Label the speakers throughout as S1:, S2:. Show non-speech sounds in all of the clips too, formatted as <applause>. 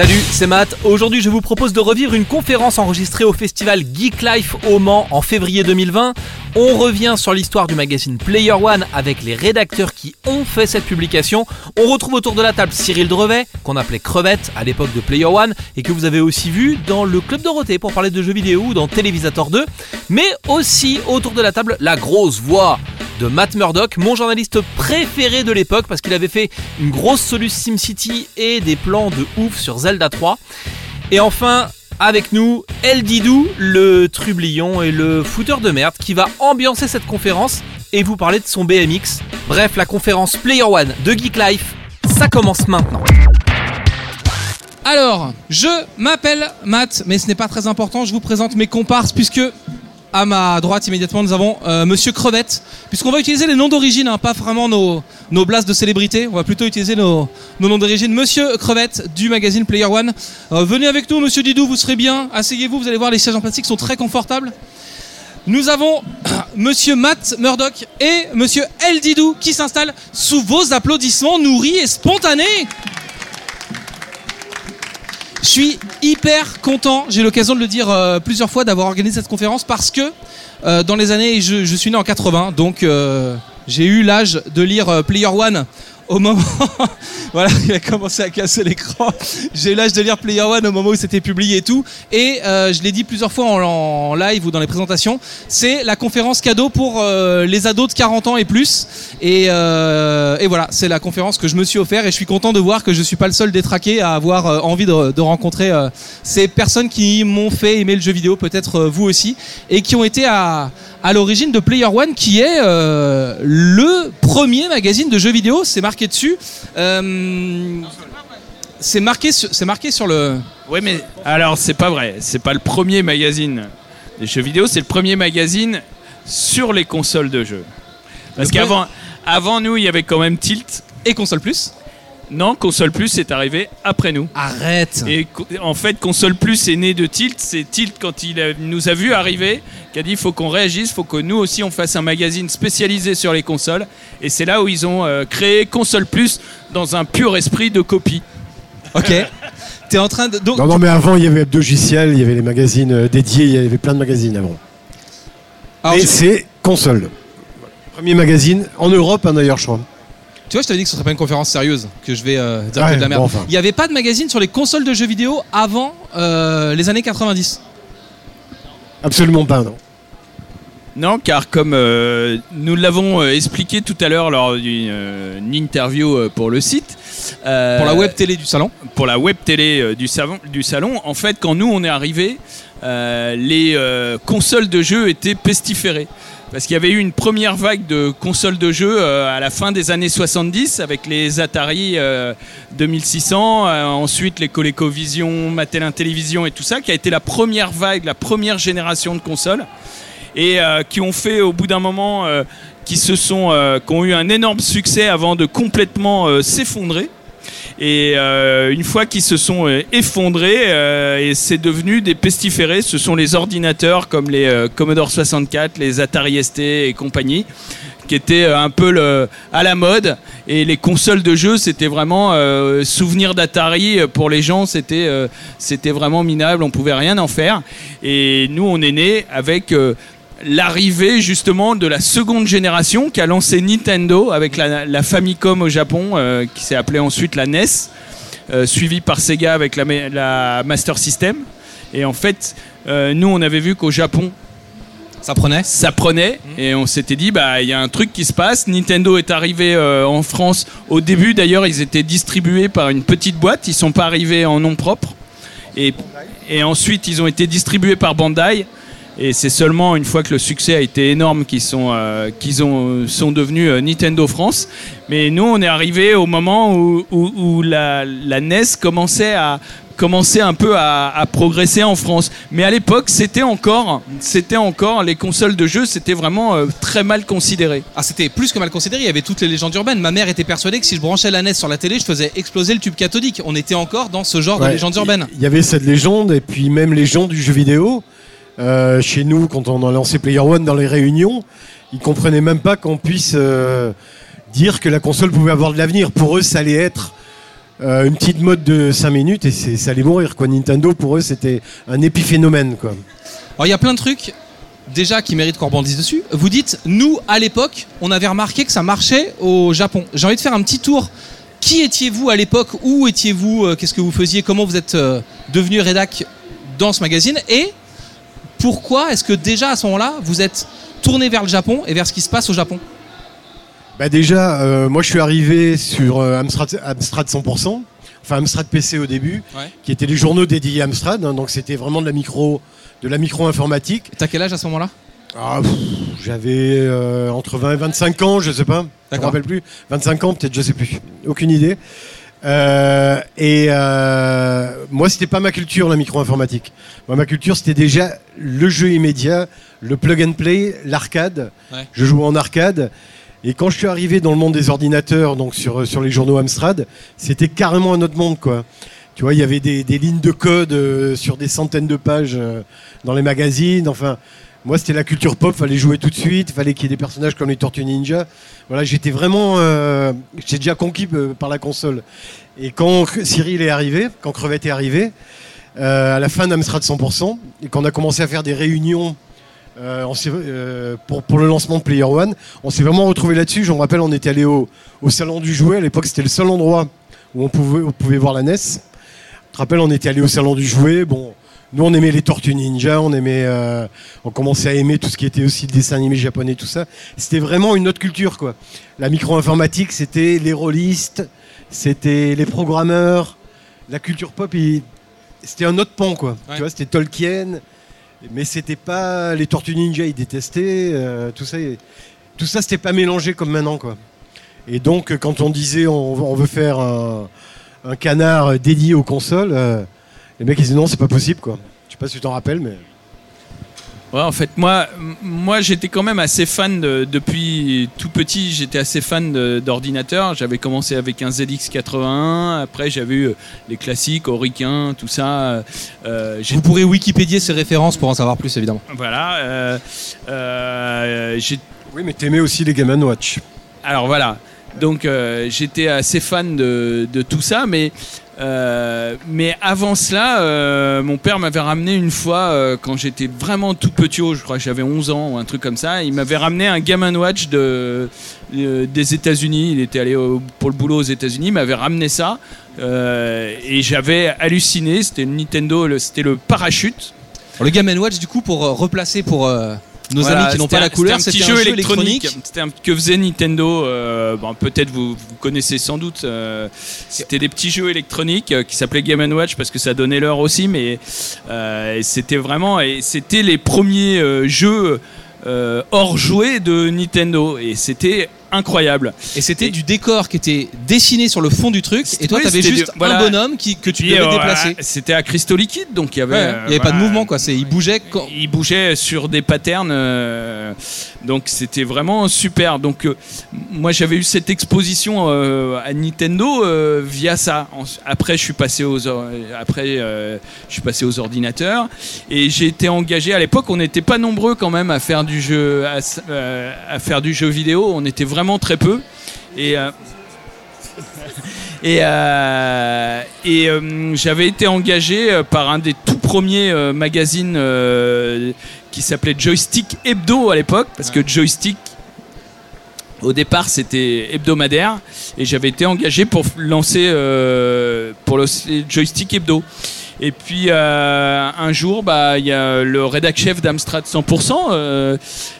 S1: Salut, c'est Matt. Aujourd'hui, je vous propose de revivre une conférence enregistrée au festival Geek Life au Mans en février 2020. On revient sur l'histoire du magazine Player One avec les rédacteurs qui ont fait cette publication. On retrouve autour de la table Cyril Drevet, qu'on appelait Crevette à l'époque de Player One et que vous avez aussi vu dans le Club Dorothée pour parler de jeux vidéo ou dans Télévisateur 2. Mais aussi autour de la table la grosse voix de Matt Murdock, mon journaliste préféré de l'époque parce qu'il avait fait une grosse Solus SimCity et des plans de ouf sur Zelda 3. Et enfin, avec nous, El Didou, le trublion et le fouteur de merde qui va ambiancer cette conférence et vous parler de son BMX. Bref, la conférence Player One de Geek Life, ça commence maintenant.
S2: Alors, je m'appelle Matt, mais ce n'est pas très important, je vous présente mes comparses puisque à ma droite immédiatement nous avons euh, Monsieur Crevette, puisqu'on va utiliser les noms d'origine, hein, pas vraiment nos, nos blasts de célébrité, on va plutôt utiliser nos, nos noms d'origine. Monsieur Crevette du magazine Player One, Euh, venez avec nous Monsieur Didou, vous serez bien, asseyez-vous, vous allez voir les sièges en plastique sont très confortables. Nous avons <coughs> Monsieur Matt Murdock et Monsieur El Didou qui s'installent sous vos applaudissements nourris et spontanés. Je suis hyper content, j'ai l'occasion de le dire euh, plusieurs fois, d'avoir organisé cette conférence parce que euh, dans les années, je, suis né en 80, donc euh, j'ai eu l'âge de lire Player One au moment. <laughs> voilà, il a commencé à casser l'écran. J'ai l'âge de lire Player One au moment où c'était publié et tout. Et euh, je l'ai dit plusieurs fois en, live ou dans les présentations, c'est la conférence cadeau pour euh, les ados de 40 ans et plus. Et, euh, et voilà, c'est la conférence que je me suis offert et je suis content de voir que je suis pas le seul détraqué à avoir envie de, rencontrer ces personnes qui m'ont fait aimer le jeu vidéo, peut-être vous aussi, et qui ont été à, à l'origine de Player One, qui est le premier magazine de jeux vidéo. C'est marqué dessus. Euh, c'est marqué, sur- c'est marqué sur le.
S3: Oui, mais alors c'est pas vrai. C'est pas le premier magazine des jeux vidéo, c'est le premier magazine sur les consoles de jeux. Parce qu'avant, avant nous, il y avait quand même Tilt.
S2: Et console plus.
S3: Non, Console Plus est arrivé après nous.
S2: Arrête.
S3: Et en fait, Console Plus est né de Tilt. C'est Tilt quand il a- nous a vu arriver, qui a dit il faut qu'on réagisse, il faut que nous aussi on fasse un magazine spécialisé sur les consoles. Et c'est là où ils ont euh, créé Console Plus dans un pur esprit de copie.
S2: Ok. T'es en train de. donc-
S4: Non, non, mais avant, il y avait Logiciel, il y avait les magazines euh, dédiés, il y avait plein de magazines avant.
S2: Alors,
S4: Et
S2: je-
S4: c'est Console. Premier magazine, en Europe hein, d'ailleurs, je crois.
S2: Tu vois, je t'avais dit que ce serait pas une conférence sérieuse, que je vais euh, dire
S4: Ouais,
S2: que de la merde.
S4: bon, enfin.
S2: Il n'y avait pas de magazine sur les consoles de jeux vidéo avant euh, les années 90.
S4: Absolument pas, non.
S3: Non, car comme euh, nous l'avons euh, expliqué tout à l'heure lors d'une euh, une interview euh, pour le site, euh,
S2: Pour la web télé du salon.
S3: pour la web télé euh, du, salon, du salon, en fait, quand nous on est arrivé, les euh, consoles de jeux étaient pestiférées. Parce qu'il y avait eu une première vague de consoles de jeux euh, à la fin des années 70 avec les Atari euh, 2600, euh, ensuite les ColecoVision, Mattel Intellivision et tout ça, qui a été la première vague, la première génération de consoles et euh, qui ont fait au bout d'un moment, euh, qui se sont, euh, qui ont eu un énorme succès avant de complètement euh, s'effondrer. Et euh, une fois qu'ils se sont euh, effondrés, euh, et c'est devenu des pestiférés, ce sont les ordinateurs comme les Commodore 64, les Atari ST et compagnie, qui étaient un peu à la mode. Et les consoles de jeux, c'était vraiment souvenir d'Atari pour les gens, c'était vraiment minable, on pouvait rien en faire. Et nous, on est né avec l'arrivée justement de la seconde génération qui a lancé Nintendo avec la, la Famicom au Japon, euh, qui s'est appelée ensuite la NES, euh, suivie par Sega avec la, ma- la Master System. Et en fait, euh, nous, on avait vu qu'au Japon,
S2: Ça prenait.
S3: ça prenait et on s'était dit bah il y a un truc qui se passe. Nintendo est arrivé en France au début d'ailleurs ils étaient distribués par une petite boîte, ils sont pas arrivés en nom propre et, et ensuite ils ont été distribués par Bandai et c'est seulement une fois que le succès a été énorme qu'ils sont euh, qu'ils ont sont devenus euh, Nintendo France. Mais nous on est arrivé au moment où, où- où la, la NES commençait à commençait un peu à, à progresser en France. Mais à l'époque, c'était encore, c'était encore les consoles de jeux, c'était vraiment euh, très mal considéré.
S2: Ah, c'était plus que mal considéré. Il y avait toutes les légendes urbaines. Ma mère était persuadée que si je branchais la NES sur la télé, je faisais exploser le tube cathodique. On était encore dans ce genre de légendes urbaines.
S4: Il y avait cette légende, et puis même les gens du jeu vidéo. Euh, chez nous, quand on a lancé Player One dans les réunions, ils comprenaient même pas qu'on puisse euh, dire que la console pouvait avoir de l'avenir. Pour eux, ça allait être euh, une petite mode de 5 minutes et ça allait mourir. Quoi. Nintendo, pour eux, c'était un épiphénomène.
S2: Alors il y a plein de trucs déjà qui méritent qu'on rebondisse dessus. Vous dites, nous à l'époque, on avait remarqué que ça marchait au Japon. J'ai envie de faire un petit tour. Qui étiez-vous à l'époque? Où étiez-vous? Qu'est-ce que vous faisiez? Comment vous êtes devenu rédac dans ce magazine? Et pourquoi est-ce que déjà à ce moment-là, vous êtes tourné vers le Japon et vers ce qui se passe au Japon
S4: Bah déjà, euh, moi je suis arrivé sur euh, Amstrad, Amstrad 100%, enfin Amstrad PC au début,
S2: Ouais.
S4: qui étaient les journaux dédiés à Amstrad, hein, donc c'était vraiment de la micro, de la micro informatique.
S2: T'as quel âge à ce moment-là
S4: Ah, J'avais euh, entre 20 et 25 ans, je sais pas, je me rappelle plus. 25 ans peut-être, je sais plus, aucune idée. Euh, et euh, moi, c'était pas ma culture la micro-informatique. Moi, ma culture, c'était déjà le jeu immédiat, le plug and play, l'arcade.
S2: Ouais.
S4: Je jouais en arcade. Et quand je suis arrivé dans le monde des ordinateurs, donc sur, sur les journaux Amstrad, c'était carrément un autre monde, quoi. Tu vois, il y avait des, des lignes de code euh, sur des centaines de pages euh, dans les magazines. Enfin, moi, c'était la culture pop. Fallait jouer tout de suite. Fallait qu'il y ait des personnages comme les Tortues Ninja. Voilà, j'étais vraiment, euh, j'étais déjà conquis euh, par la console. Et quand Cyril est arrivé, quand Crevette est arrivé, euh, à la fin d'Amstrad 100%, et qu'on a commencé à faire des réunions pour, le lancement de Player One, on s'est vraiment retrouvé là-dessus. Je me rappelle, on était allé au, salon du jouet. À l'époque, c'était le seul endroit où on pouvait, voir la NES. Tu te rappelles, on était allé au salon du jouet. Bon, nous, on aimait les Tortues Ninja, on aimait, euh, on commençait à aimer tout ce qui était aussi le dessin animé japonais, tout ça. C'était vraiment une autre culture, quoi. La micro-informatique, c'était les rôlistes, c'était les programmeurs, la culture pop, il- c'était un autre pan, quoi.
S2: Ouais.
S4: Tu vois, c'était Tolkien, mais c'était pas les Tortues Ninja, ils détestaient, euh, tout ça, tout ça, c'était pas mélangé comme maintenant, quoi. Et donc, quand on disait on, on veut faire un, un canard dédié aux consoles, euh, les mecs ils disaient non, c'est pas possible, quoi. Je sais pas si tu t'en rappelles, mais.
S3: Ouais, en fait, moi, moi j'étais quand même assez fan de- depuis tout petit. J'étais assez fan d'ordinateurs. J'avais commencé avec un ZX81. Après, j'avais eu euh, les classiques, Auricain, tout ça. Euh, j'ai-
S2: Vous pourrez Wikipédier ces références pour en savoir plus évidemment.
S3: voilà. euh, euh, j'ai
S4: Oui, mais t'aimais aussi les Game Watch.
S3: Alors voilà, donc euh, j'étais assez fan de, de tout ça, mais, euh, mais avant cela, euh, mon père m'avait ramené une fois, euh, quand j'étais vraiment tout petit, je crois que j'avais 11 ans ou un truc comme ça, il m'avait ramené un Game Watch de, des États-Unis, il était allé pour le boulot aux États-Unis, il m'avait ramené ça, et j'avais halluciné, c'était Nintendo, c'était le parachute.
S2: Le Game Watch du coup pour replacer pour nos
S3: Voilà,
S2: amis qui n'ont pas
S3: un-
S2: la couleur,
S3: C'était un petit jeu électronique. C'était un que faisait Nintendo. euh, bon, peut-être vous, vous connaissez sans doute. euh, c'était des petits jeux électroniques euh, qui s'appelaient Game Watch parce que ça donnait l'heure aussi, mais euh, c'était vraiment et c'était les premiers euh, jeux hors jouets de Nintendo et c'était incroyable.
S2: Et c'était
S3: Et-
S2: du décor qui était dessiné sur le fond du truc. Et toi,
S3: Oui,
S2: t'avais juste
S3: du- voilà.
S2: un bonhomme qui, que tu
S3: Puis,
S2: devais
S3: euh,
S2: déplacer.
S3: C'était à cristaux liquides, donc il y avait.
S2: Ouais,
S3: euh,
S2: il n'y avait pas de mouvement, quoi. C'est, il bougeait quand.
S3: il bougeait sur des patterns euh, donc c'était vraiment super. Donc euh, moi j'avais eu cette exposition euh, à Nintendo euh, via ça. Après je suis passé aux après je suis passé aux ordinateurs. Et j'ai été engagé. À l'époque on n'était pas nombreux quand même à faire du jeu à, faire du jeu vidéo. On était vraiment très peu. Et <laughs> et, j'avais été engagé par un des tout premiers magazines qui s'appelait Joystick Hebdo à l'époque, parce que Joystick, au départ, c'était hebdomadaire, et j'avais été engagé pour lancer, euh, pour lancer Joystick Hebdo. Et puis euh, un jour, bah, il y a le rédac chef d'Amstrad 100% euh,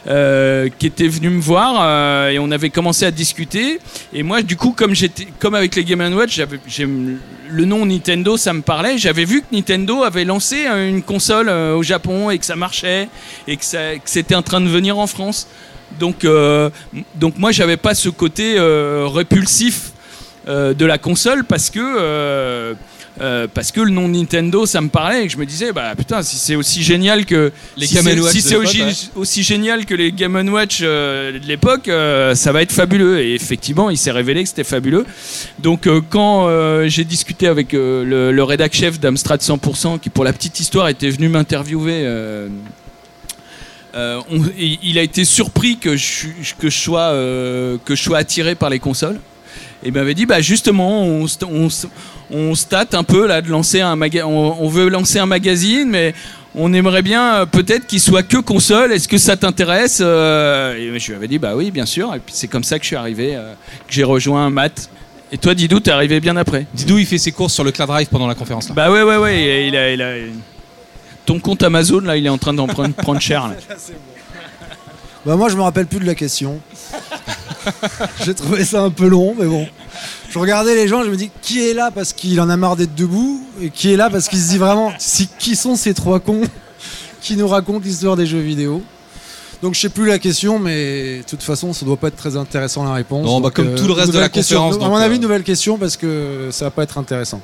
S3: euh, qui était venu me voir et on avait commencé à discuter. Et moi, du coup, comme comme avec les Game Watch, le nom Nintendo, ça me parlait. J'avais vu que Nintendo avait lancé une console au Japon et que ça marchait et que, que c'était en train de venir en France. Donc, donc moi, j'avais pas ce côté répulsif de la console parce que euh, parce que le nom Nintendo ça me parlait et que je me disais bah putain si c'est aussi génial que
S2: Les
S3: si
S2: Game Watch
S3: si
S2: de
S3: c'est
S2: l'époque,
S3: aussi,
S2: ouais.
S3: aussi génial que les Game Watch euh, de l'époque euh, ça va être fabuleux et effectivement il s'est révélé que c'était fabuleux donc quand j'ai discuté avec le, le rédac chef d'Amstrad 100% qui pour la petite histoire était venu m'interviewer euh, on- il a été surpris que je, suis- que je sois, euh, que je sois attiré par les consoles. Et il m'avait dit, bah justement, on, st- on, s- on state un peu là de lancer un maga- on, on veut lancer un magazine, mais on aimerait bien euh, peut-être qu'il soit que console. Est-ce que ça t'intéresse Euh, Et je lui avais dit, bah oui, bien sûr. Et puis c'est comme ça que je suis arrivé, euh, que j'ai rejoint Matt. Et toi, Didou, t'es arrivé bien après.
S2: Didou, il fait ses courses sur le Cloud Drive pendant la conférence. Là.
S3: Bah ouais, ouais, ouais. Il a, il a- Ton compte Amazon, là, il est en train d'en prendre, prendre cher. là. <laughs>
S5: Bah moi je me rappelle plus de la question. <laughs> J'ai trouvé ça un peu long, mais bon. Je regardais les gens, je me dis qui est là parce qu'il en a marre d'être debout et qui est là parce qu'il se dit vraiment si, qui sont ces trois cons <laughs> qui nous racontent l'histoire des jeux vidéo? Donc je sais plus la question, mais de toute façon ça doit pas être très intéressant la réponse.
S2: Non, bah, comme tout le reste de la
S5: question.
S2: conférence,
S5: À mon avis,
S2: euh,
S5: nouvelle question parce que ça va pas être intéressant.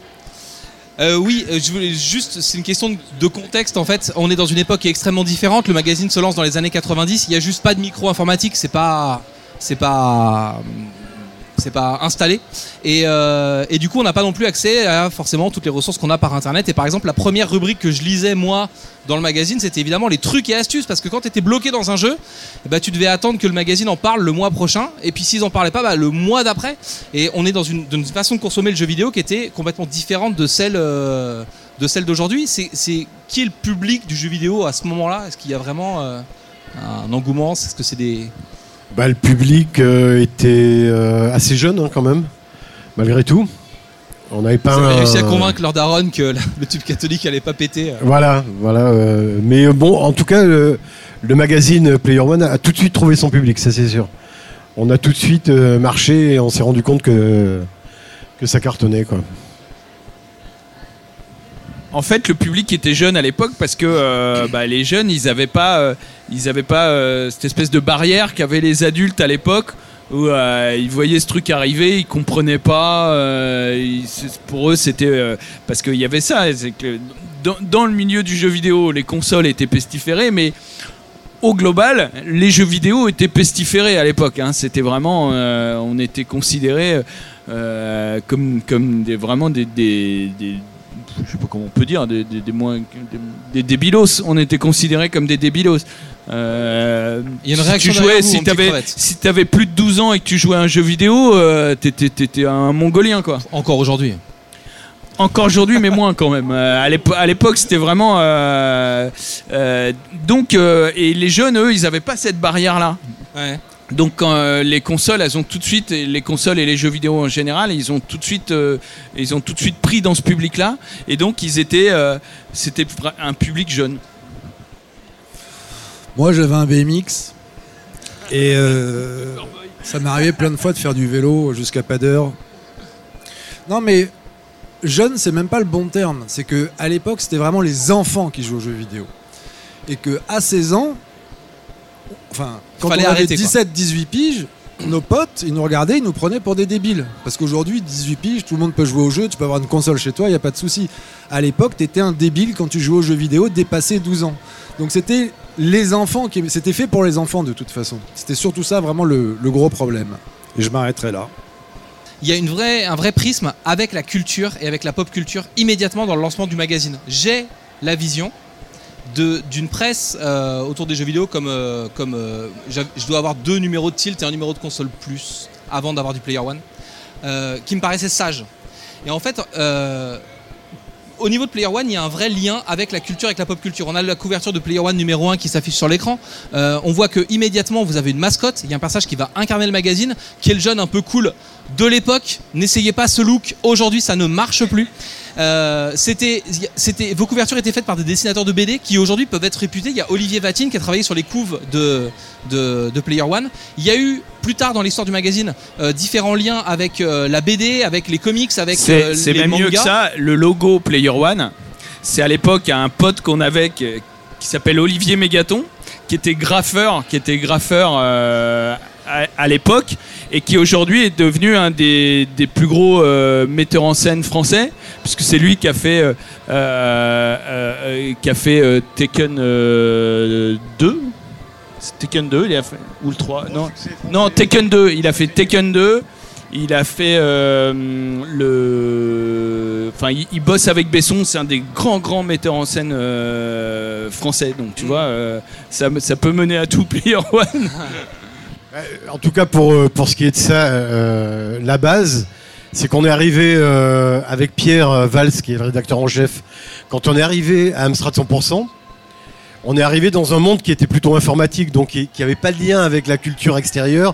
S2: Euh, oui, euh, je voulais juste, c'est une question de- contexte en fait. On est dans une époque qui est extrêmement différente. Le magazine se lance dans les années 90. Il y a juste pas de micro informatique. C'est pas, c'est pas, c'est pas installé. Et, euh, et du coup, on n'a pas non plus accès à forcément toutes les ressources qu'on a par internet. Et par exemple, la première rubrique que je lisais moi dans le magazine, c'était évidemment les trucs et astuces parce que quand tu étais bloqué dans un jeu, ben, tu devais attendre que le magazine en parle le mois prochain. Et puis s'ils en parlaient pas, bah, le mois d'après. Et on est dans une, une façon de consommer le jeu vidéo qui était complètement différente de celle, euh, de celle d'aujourd'hui. C'est, c'est qui est le public du jeu vidéo à ce moment-là? Est-ce qu'il y a vraiment euh, un engouement? Est-ce que c'est des
S4: Bah, le public euh, était euh, assez jeune hein, quand même, malgré tout. On n'avait pas un-
S2: réussi à convaincre leur daronne que la- le tube catholique allait pas péter. euh.
S4: Voilà, voilà. euh, mais bon, en tout cas, le, le magazine Player One a tout de suite trouvé son public, ça c'est sûr. On a tout de suite marché et on s'est rendu compte que, que ça cartonnait. Quoi.
S3: En fait, le public était jeune à l'époque parce que euh, bah, les jeunes, ils n'avaient pas, euh, ils avaient pas euh, cette espèce de barrière qu'avaient les adultes à l'époque où ils voyaient ce truc arriver, ils comprenaient pas. ils- pour eux, c'était parce qu'il y avait ça. dans, le milieu du jeu vidéo, les consoles étaient pestiférées, mais au global, les jeux vidéo étaient pestiférés à l'époque. hein. C'était vraiment, on était considérés comme, vraiment des- je sais pas comment on peut dire, des, des, des moins, des, débilos. On était considérés comme des débilos. Euh,
S2: Il y a une
S3: si
S2: réaction
S3: tu jouais,
S2: vous,
S3: si t'avais, si t'avais plus de 12 ans et que tu jouais à un jeu vidéo, euh, t'étais, un mongolien quoi.
S2: Encore aujourd'hui.
S3: Encore aujourd'hui, mais moins quand même. Euh, à l'épo- à l'époque, c'était vraiment. euh, donc, et les jeunes, eux, ils n'avaient pas cette barrière-là.
S2: Ouais.
S3: Donc, euh, les consoles, elles ont tout de suite, les consoles et les jeux vidéo en général, ils ont tout de suite, euh, ils ont tout de suite pris dans ce public-là. Et donc, ils étaient, euh, c'était un public jeune.
S5: Moi, j'avais un BMX et ça m'est arrivé plein de fois de faire du vélo jusqu'à pas d'heure. Non, mais jeune, c'est même pas le bon terme. C'est que à l'époque, c'était vraiment les enfants qui jouaient aux jeux vidéo. Et que à 16 ans, enfin, quand
S2: Fallait
S5: on avait
S2: arrêter, quoi.
S5: 17-18 piges, nos potes, ils nous regardaient, ils nous prenaient pour des débiles. Parce qu'aujourd'hui, 18 piges, tout le monde peut jouer au jeu, tu peux avoir une console chez toi, il n'y a pas de souci. À l'époque, t'étais un débile quand tu jouais aux jeux vidéo dépassé 12 ans. Donc c'était les enfants qui. C'était fait pour les enfants de toute façon. C'était surtout ça vraiment le, le gros problème. Et je m'arrêterai là.
S2: Il y a une vraie, un vrai prisme avec la culture et avec la pop culture immédiatement dans le lancement du magazine. J'ai la vision d'une presse euh, autour des jeux vidéo comme, euh, comme euh, je dois avoir deux numéros de tilt et un numéro de console plus avant d'avoir du Player One qui me paraissait sage. Et en fait, au niveau de Player One, il y a un vrai lien avec la culture, avec la pop culture. On a la couverture de Player One numéro 1 qui s'affiche sur l'écran. On voit que immédiatement vous avez une mascotte. Il y a un personnage qui va incarner le magazine, qui est le jeune un peu cool de l'époque. N'essayez pas ce look. Aujourd'hui, ça ne marche plus. Euh, c'était, c'était, vos couvertures étaient faites par des dessinateurs de BD qui aujourd'hui peuvent être réputés. Il y a Olivier Vatine qui a travaillé sur les couves de, de, de Player One. Il y a eu plus tard dans l'histoire du magazine euh, différents liens avec euh, la BD, avec les comics, avec
S3: C'est c'est
S2: les
S3: même mieux que ça. Le logo Player One, c'est à l'époque un pote qu'on avait qui, qui s'appelle Olivier Mégaton, qui était graffeur, qui était graffeur à, à l'époque et qui aujourd'hui est devenu un des, des plus gros euh, metteurs en scène français, puisque c'est lui qui a fait, euh, euh, qui a fait euh, 2. C'est Tekken 2, il a fait ou le 3 Non, non Tekken 2. Il a fait Tekken 2. Il a fait le. Enfin, il, il bosse avec Besson, c'est un des grands, grands metteurs en scène français. Donc, tu vois, euh, ça, ça peut mener à tout <laughs> Player One.
S4: En tout cas, pour, euh, pour ce qui est de ça, euh, la base, c'est qu'on est arrivé euh, avec Pierre euh, Valls, qui est le rédacteur en chef. Quand on est arrivé à Amstrad 100%, on est arrivé dans un monde qui était plutôt informatique, donc qui n'avait pas de lien avec la culture extérieure,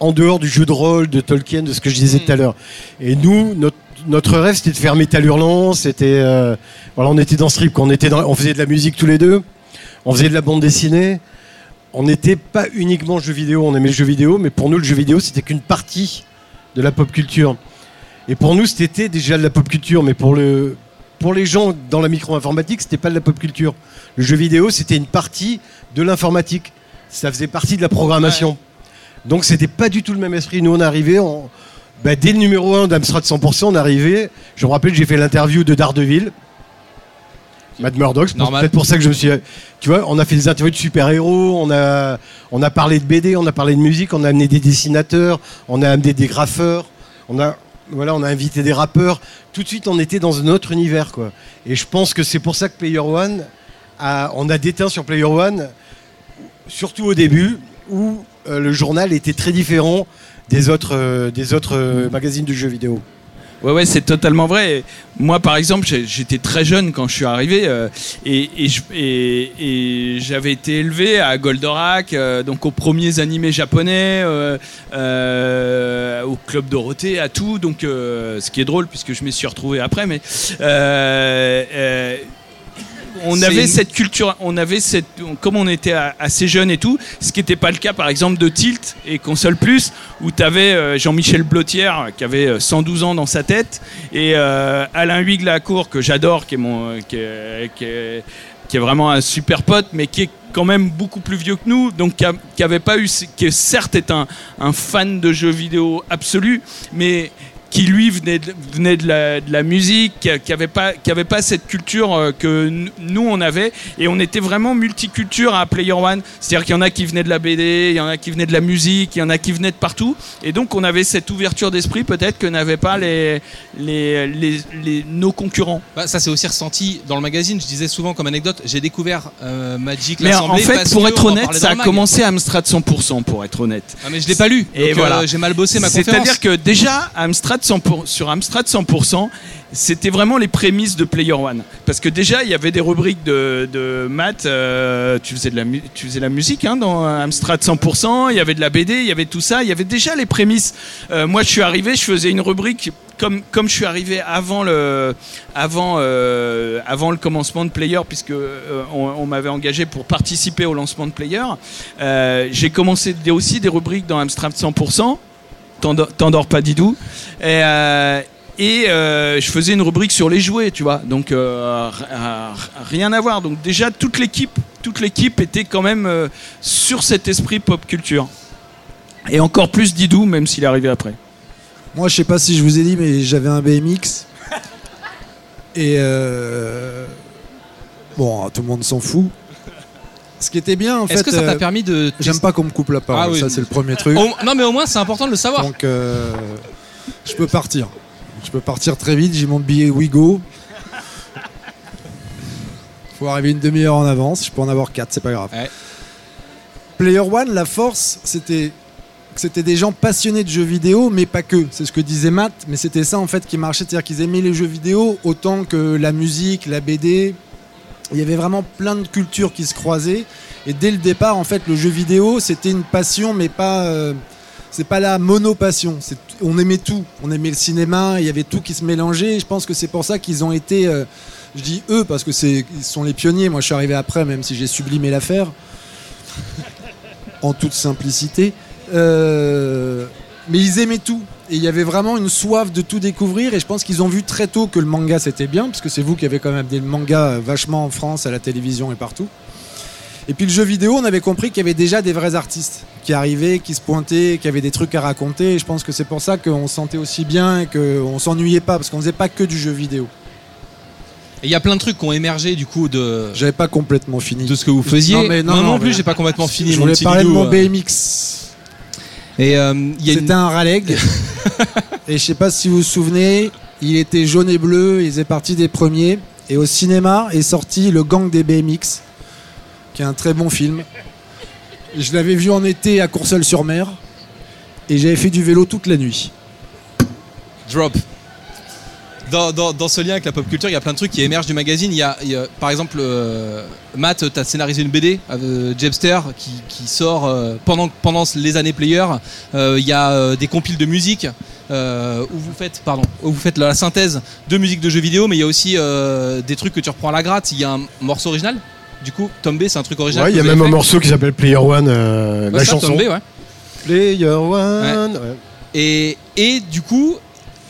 S4: en dehors du jeu de rôle, de Tolkien, de ce que je disais
S2: Mm.
S4: tout à l'heure. Et nous, notre, notre rêve, c'était de faire Métal Hurlant, c'était... euh, voilà, on était dans ce trip, quoi. on, était dans- on faisait de la musique tous les deux, on faisait de la bande dessinée, on n'était pas uniquement jeux vidéo, on aimait le jeu vidéo, mais pour nous, le jeu vidéo, c'était qu'une partie de la pop culture. Et pour nous, c'était déjà de la pop culture, mais pour, le, pour les gens dans la micro-informatique, c'était pas de la pop culture. Le jeu vidéo, c'était une partie de l'informatique. Ça faisait partie de la programmation. Donc, c'était pas du tout le même esprit. Nous, on arrivé, on- bah, dès le numéro 1 d'Amstrad 100%, on arrivé. Je me rappelle, j'ai fait l'interview de Daredevil. Matt Murdock, c'est peut-être pour ça que je me suis. Tu vois, on a fait des interviews de super-héros, on a, on a parlé de BD, on a parlé de musique, on a amené des dessinateurs, on a amené des graffeurs, on a, voilà, on a invité des rappeurs. Tout de suite, on était dans un autre univers, quoi. Et je pense que c'est pour ça que Player One, a, on a déteint sur Player One, surtout au début, où euh, le journal était très différent des autres, euh, des autres euh, magazines de jeux vidéo.
S3: Ouais, ouais, c'est totalement vrai. Moi, par exemple, j'étais très jeune quand je suis arrivé euh, et, j'avais été élevé à Goldorak, euh, donc aux premiers animés japonais, euh, au Club Dorothée, à tout. Donc, ce qui est drôle puisque je m'y suis retrouvé après, mais on avait
S2: une-
S3: cette culture, on avait cette, comme on était assez jeune et tout, ce qui n'était pas le cas par exemple de Tilt et Console Plus, où tu avais Jean-Michel Blotière qui avait euh, 112 ans dans sa tête et euh, Alain Huyghe-Lacour que j'adore, qui est mon, euh, qui est, qui est- qui est vraiment un super pote, mais qui est quand même beaucoup plus vieux que nous, donc qui avait pas eu, qui certes est un, un fan de jeux vidéo absolu, mais qui lui venait de, venait de, la, de la musique, qui qui avait pas, qui avait pas cette culture euh, que nous on avait, et on était vraiment multiculture à Player One. C'est-à-dire qu'il y en a qui venaient de la BD, il y en a qui venaient de la musique, il y en a qui venaient de partout, et donc on avait cette ouverture d'esprit peut-être que n'avaient pas les, les, les, les- nos concurrents.
S2: Bah, ça c'est aussi ressenti dans le magazine. Je disais souvent comme anecdote, j'ai découvert euh, Magic
S3: Mais en fait, pour être honnête, ça a commencé à Amstrad 100%, pour être honnête.
S2: Ah, mais je l'ai pas lu.
S3: Et
S2: donc,
S3: voilà.
S2: euh, j'ai mal bossé ma conférence.
S3: C'est-à-dire que déjà, Amstrad 100 pour- sur Amstrad 100%, c'était vraiment les prémices de Player One. Parce que déjà, il y avait des rubriques de, de maths. euh, tu, faisais de la, musique hein, dans Amstrad 100%. Il y avait de la BD, il y avait tout ça. Il y avait déjà les prémices. Euh, moi, je suis arrivé, je faisais une rubrique. Comme, je suis arrivé avant le, euh, commencement de Player, puisque euh, on, m'avait engagé pour participer au lancement de Player, j'ai commencé aussi des rubriques dans Amstrad 100%. T'endors pas Didou. Et, euh, euh, je faisais une rubrique sur les jouets, tu vois. Donc euh, rien à voir. Donc déjà toute l'équipe, toute l'équipe était quand même sur cet esprit pop culture. Et encore plus Didou, même s'il est arrivé après.
S5: Moi, je sais pas si je vous ai dit, mais j'avais un BMX. Et bon, tout le monde s'en fout. Ce qui était bien, en fait.
S2: Est-ce que ça t'a
S5: euh,
S2: permis de.
S5: J'aime pas qu'on me coupe la parole.
S2: Ah oui.
S5: Ça, c'est le premier truc.
S2: Au- Non mais au moins c'est important de le savoir.
S5: Donc, euh, je peux partir. Je peux partir très vite. J'ai mon billet Wigo. Faut arriver une demi-heure en avance. Je peux en avoir quatre, c'est pas grave.
S2: Ouais.
S5: Player One, la force, c'était c'était des gens passionnés de jeux vidéo, mais pas que. C'est ce que disait Matt, mais c'était ça en fait qui marchait, c'est-à-dire qu'ils aimaient les jeux vidéo autant que la musique, la BD. Il y avait vraiment plein de cultures qui se croisaient. Et dès le départ, en fait, le jeu vidéo, c'était une passion, mais pas. euh, c'est pas la monopassion. On aimait tout. On aimait le cinéma. Il y avait tout qui se mélangeait. Je pense que c'est pour ça qu'ils ont été. euh, je dis eux parce que ils sont les pionniers. Moi, je suis arrivé après, même si j'ai sublimé l'affaire. <laughs> en toute simplicité. Euh, mais ils aimaient tout. Et il y avait vraiment une soif de tout découvrir. Et je pense qu'ils ont vu très tôt que le manga c'était bien, parce que c'est vous qui avez quand même des mangas vachement en France, à la télévision et partout. Et puis le jeu vidéo, on avait compris qu'il y avait déjà des vrais artistes qui arrivaient, qui se pointaient, qui avaient des trucs à raconter. Et je pense que c'est pour ça qu'on se sentait aussi bien et qu'on s'ennuyait pas, parce qu'on faisait pas que du jeu vidéo.
S2: Et il y a plein de trucs qui ont émergé du coup de,
S5: J'avais pas complètement fini.
S2: de ce que vous faisiez.
S5: Non, mais non, non,
S2: non plus
S5: mais-
S2: j'ai pas complètement fini.
S5: je voulais parler de mon
S2: euh.
S5: BMX.
S2: Et euh, une-
S5: C'était un Raleigh. <laughs> et je sais pas si vous vous souvenez, il était jaune et bleu, il faisait partie des premiers. Et au cinéma est sorti Le Gang des BMX, qui est un très bon film. Je l'avais vu en été à Courseulles-sur-Mer. et j'avais fait du vélo toute la nuit.
S2: Drop. Dans, dans- dans ce lien avec la pop culture, il y a plein de trucs qui émergent du magazine. Il y a, il y a- par exemple, euh, Matt, tu as scénarisé une BD, euh, Jebster, qui, qui sort euh, pendant, pendant les années Player. Euh, Il y a euh, des compiles de musique euh, où vous faites, pardon, où vous faites la synthèse de musique de jeux vidéo, mais il y a aussi euh, des trucs que tu reprends à la gratte. Il y a un morceau original. Du coup, Tombé, c'est un truc original.
S4: Ouais, il y a même un morceau qui s'appelle Player One, euh,
S2: Ouais,
S4: la
S2: ça,
S4: chanson.
S2: Tombé, ouais.
S4: Player One. ouais.
S2: Et, et du coup,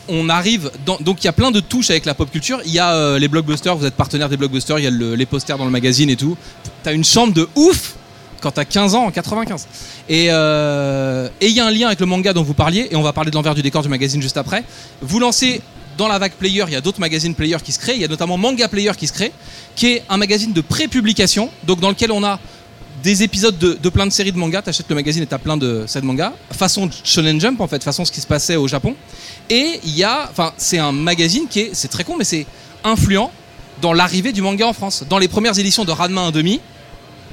S2: on arrive donc il y a plein de touches avec la pop culture. Il y a euh, les blockbusters, vous êtes partenaire des blockbusters, il y a le- les posters dans le magazine et tout. T'as une chambre de ouf quand t'as 15 ans en 95. Et euh, et il y a un lien avec le manga dont vous parliez, et on va parler de l'envers du décor du magazine juste après. Vous lancez dans la vague Player, il y a d'autres magazines Player qui se créent, il y a notamment Manga Player qui se crée, qui est un magazine de pré-publication, donc dans lequel on a des épisodes de, de plein de séries de mangas. T'achètes le magazine et t'as plein de sets de mangas. Façon Shonen Jump, en fait, façon ce qui se passait au Japon. Et il y a, enfin, c'est un magazine qui est, c'est très con, mais c'est influent dans l'arrivée du manga en France. Dans les premières éditions de Ranma 1,5,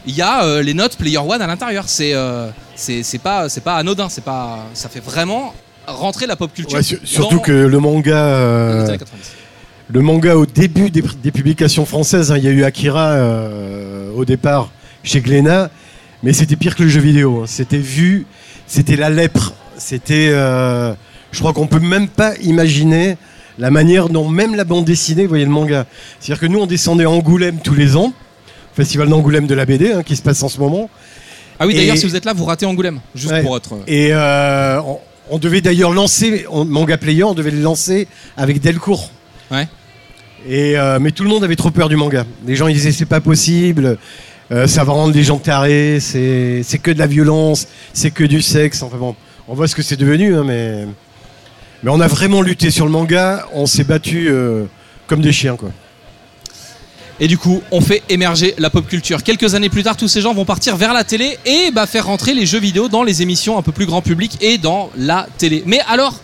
S2: il y a euh, les notes Player One à l'intérieur. C'est, euh, c'est, pas, c'est pas anodin. C'est pas, ça fait vraiment rentrer la pop culture.
S4: Ouais, sur- surtout
S2: dans
S4: que le manga, euh,
S2: années 90.
S4: le manga au début des, des publications françaises, hein, il y a eu Akira au départ chez Glénat, mais c'était pire que le jeu vidéo. hein. C'était vu, c'était la lèpre. C'était, euh, je crois qu'on peut même pas imaginer la manière dont même la bande dessinée voyait le manga. C'est-à-dire que nous, on descendait à Angoulême tous les ans, festival d'Angoulême de la BD hein, qui se passe en ce moment.
S2: Ah oui, d'ailleurs,
S4: Et-
S2: si vous êtes là, vous ratez Angoulême, juste
S4: Ouais.
S2: pour être.
S4: Et euh, on, on devait d'ailleurs lancer, on- Manga Player, on devait le lancer avec Delcourt.
S2: Ouais.
S4: Et, euh, mais tout le monde avait trop peur du manga. Les gens ils disaient c'est pas possible, euh, ça va rendre les gens tarés, c'est que de la violence, c'est que du sexe. Enfin bon, on voit ce que c'est devenu, hein, mais, mais on a vraiment lutté sur le manga, on s'est battu euh, comme des chiens quoi.
S2: Et du coup, on fait émerger la pop culture. Quelques années plus tard, tous ces gens vont partir vers la télé et bah, faire rentrer les jeux vidéo dans les émissions un peu plus grand public et dans la télé. Mais alors,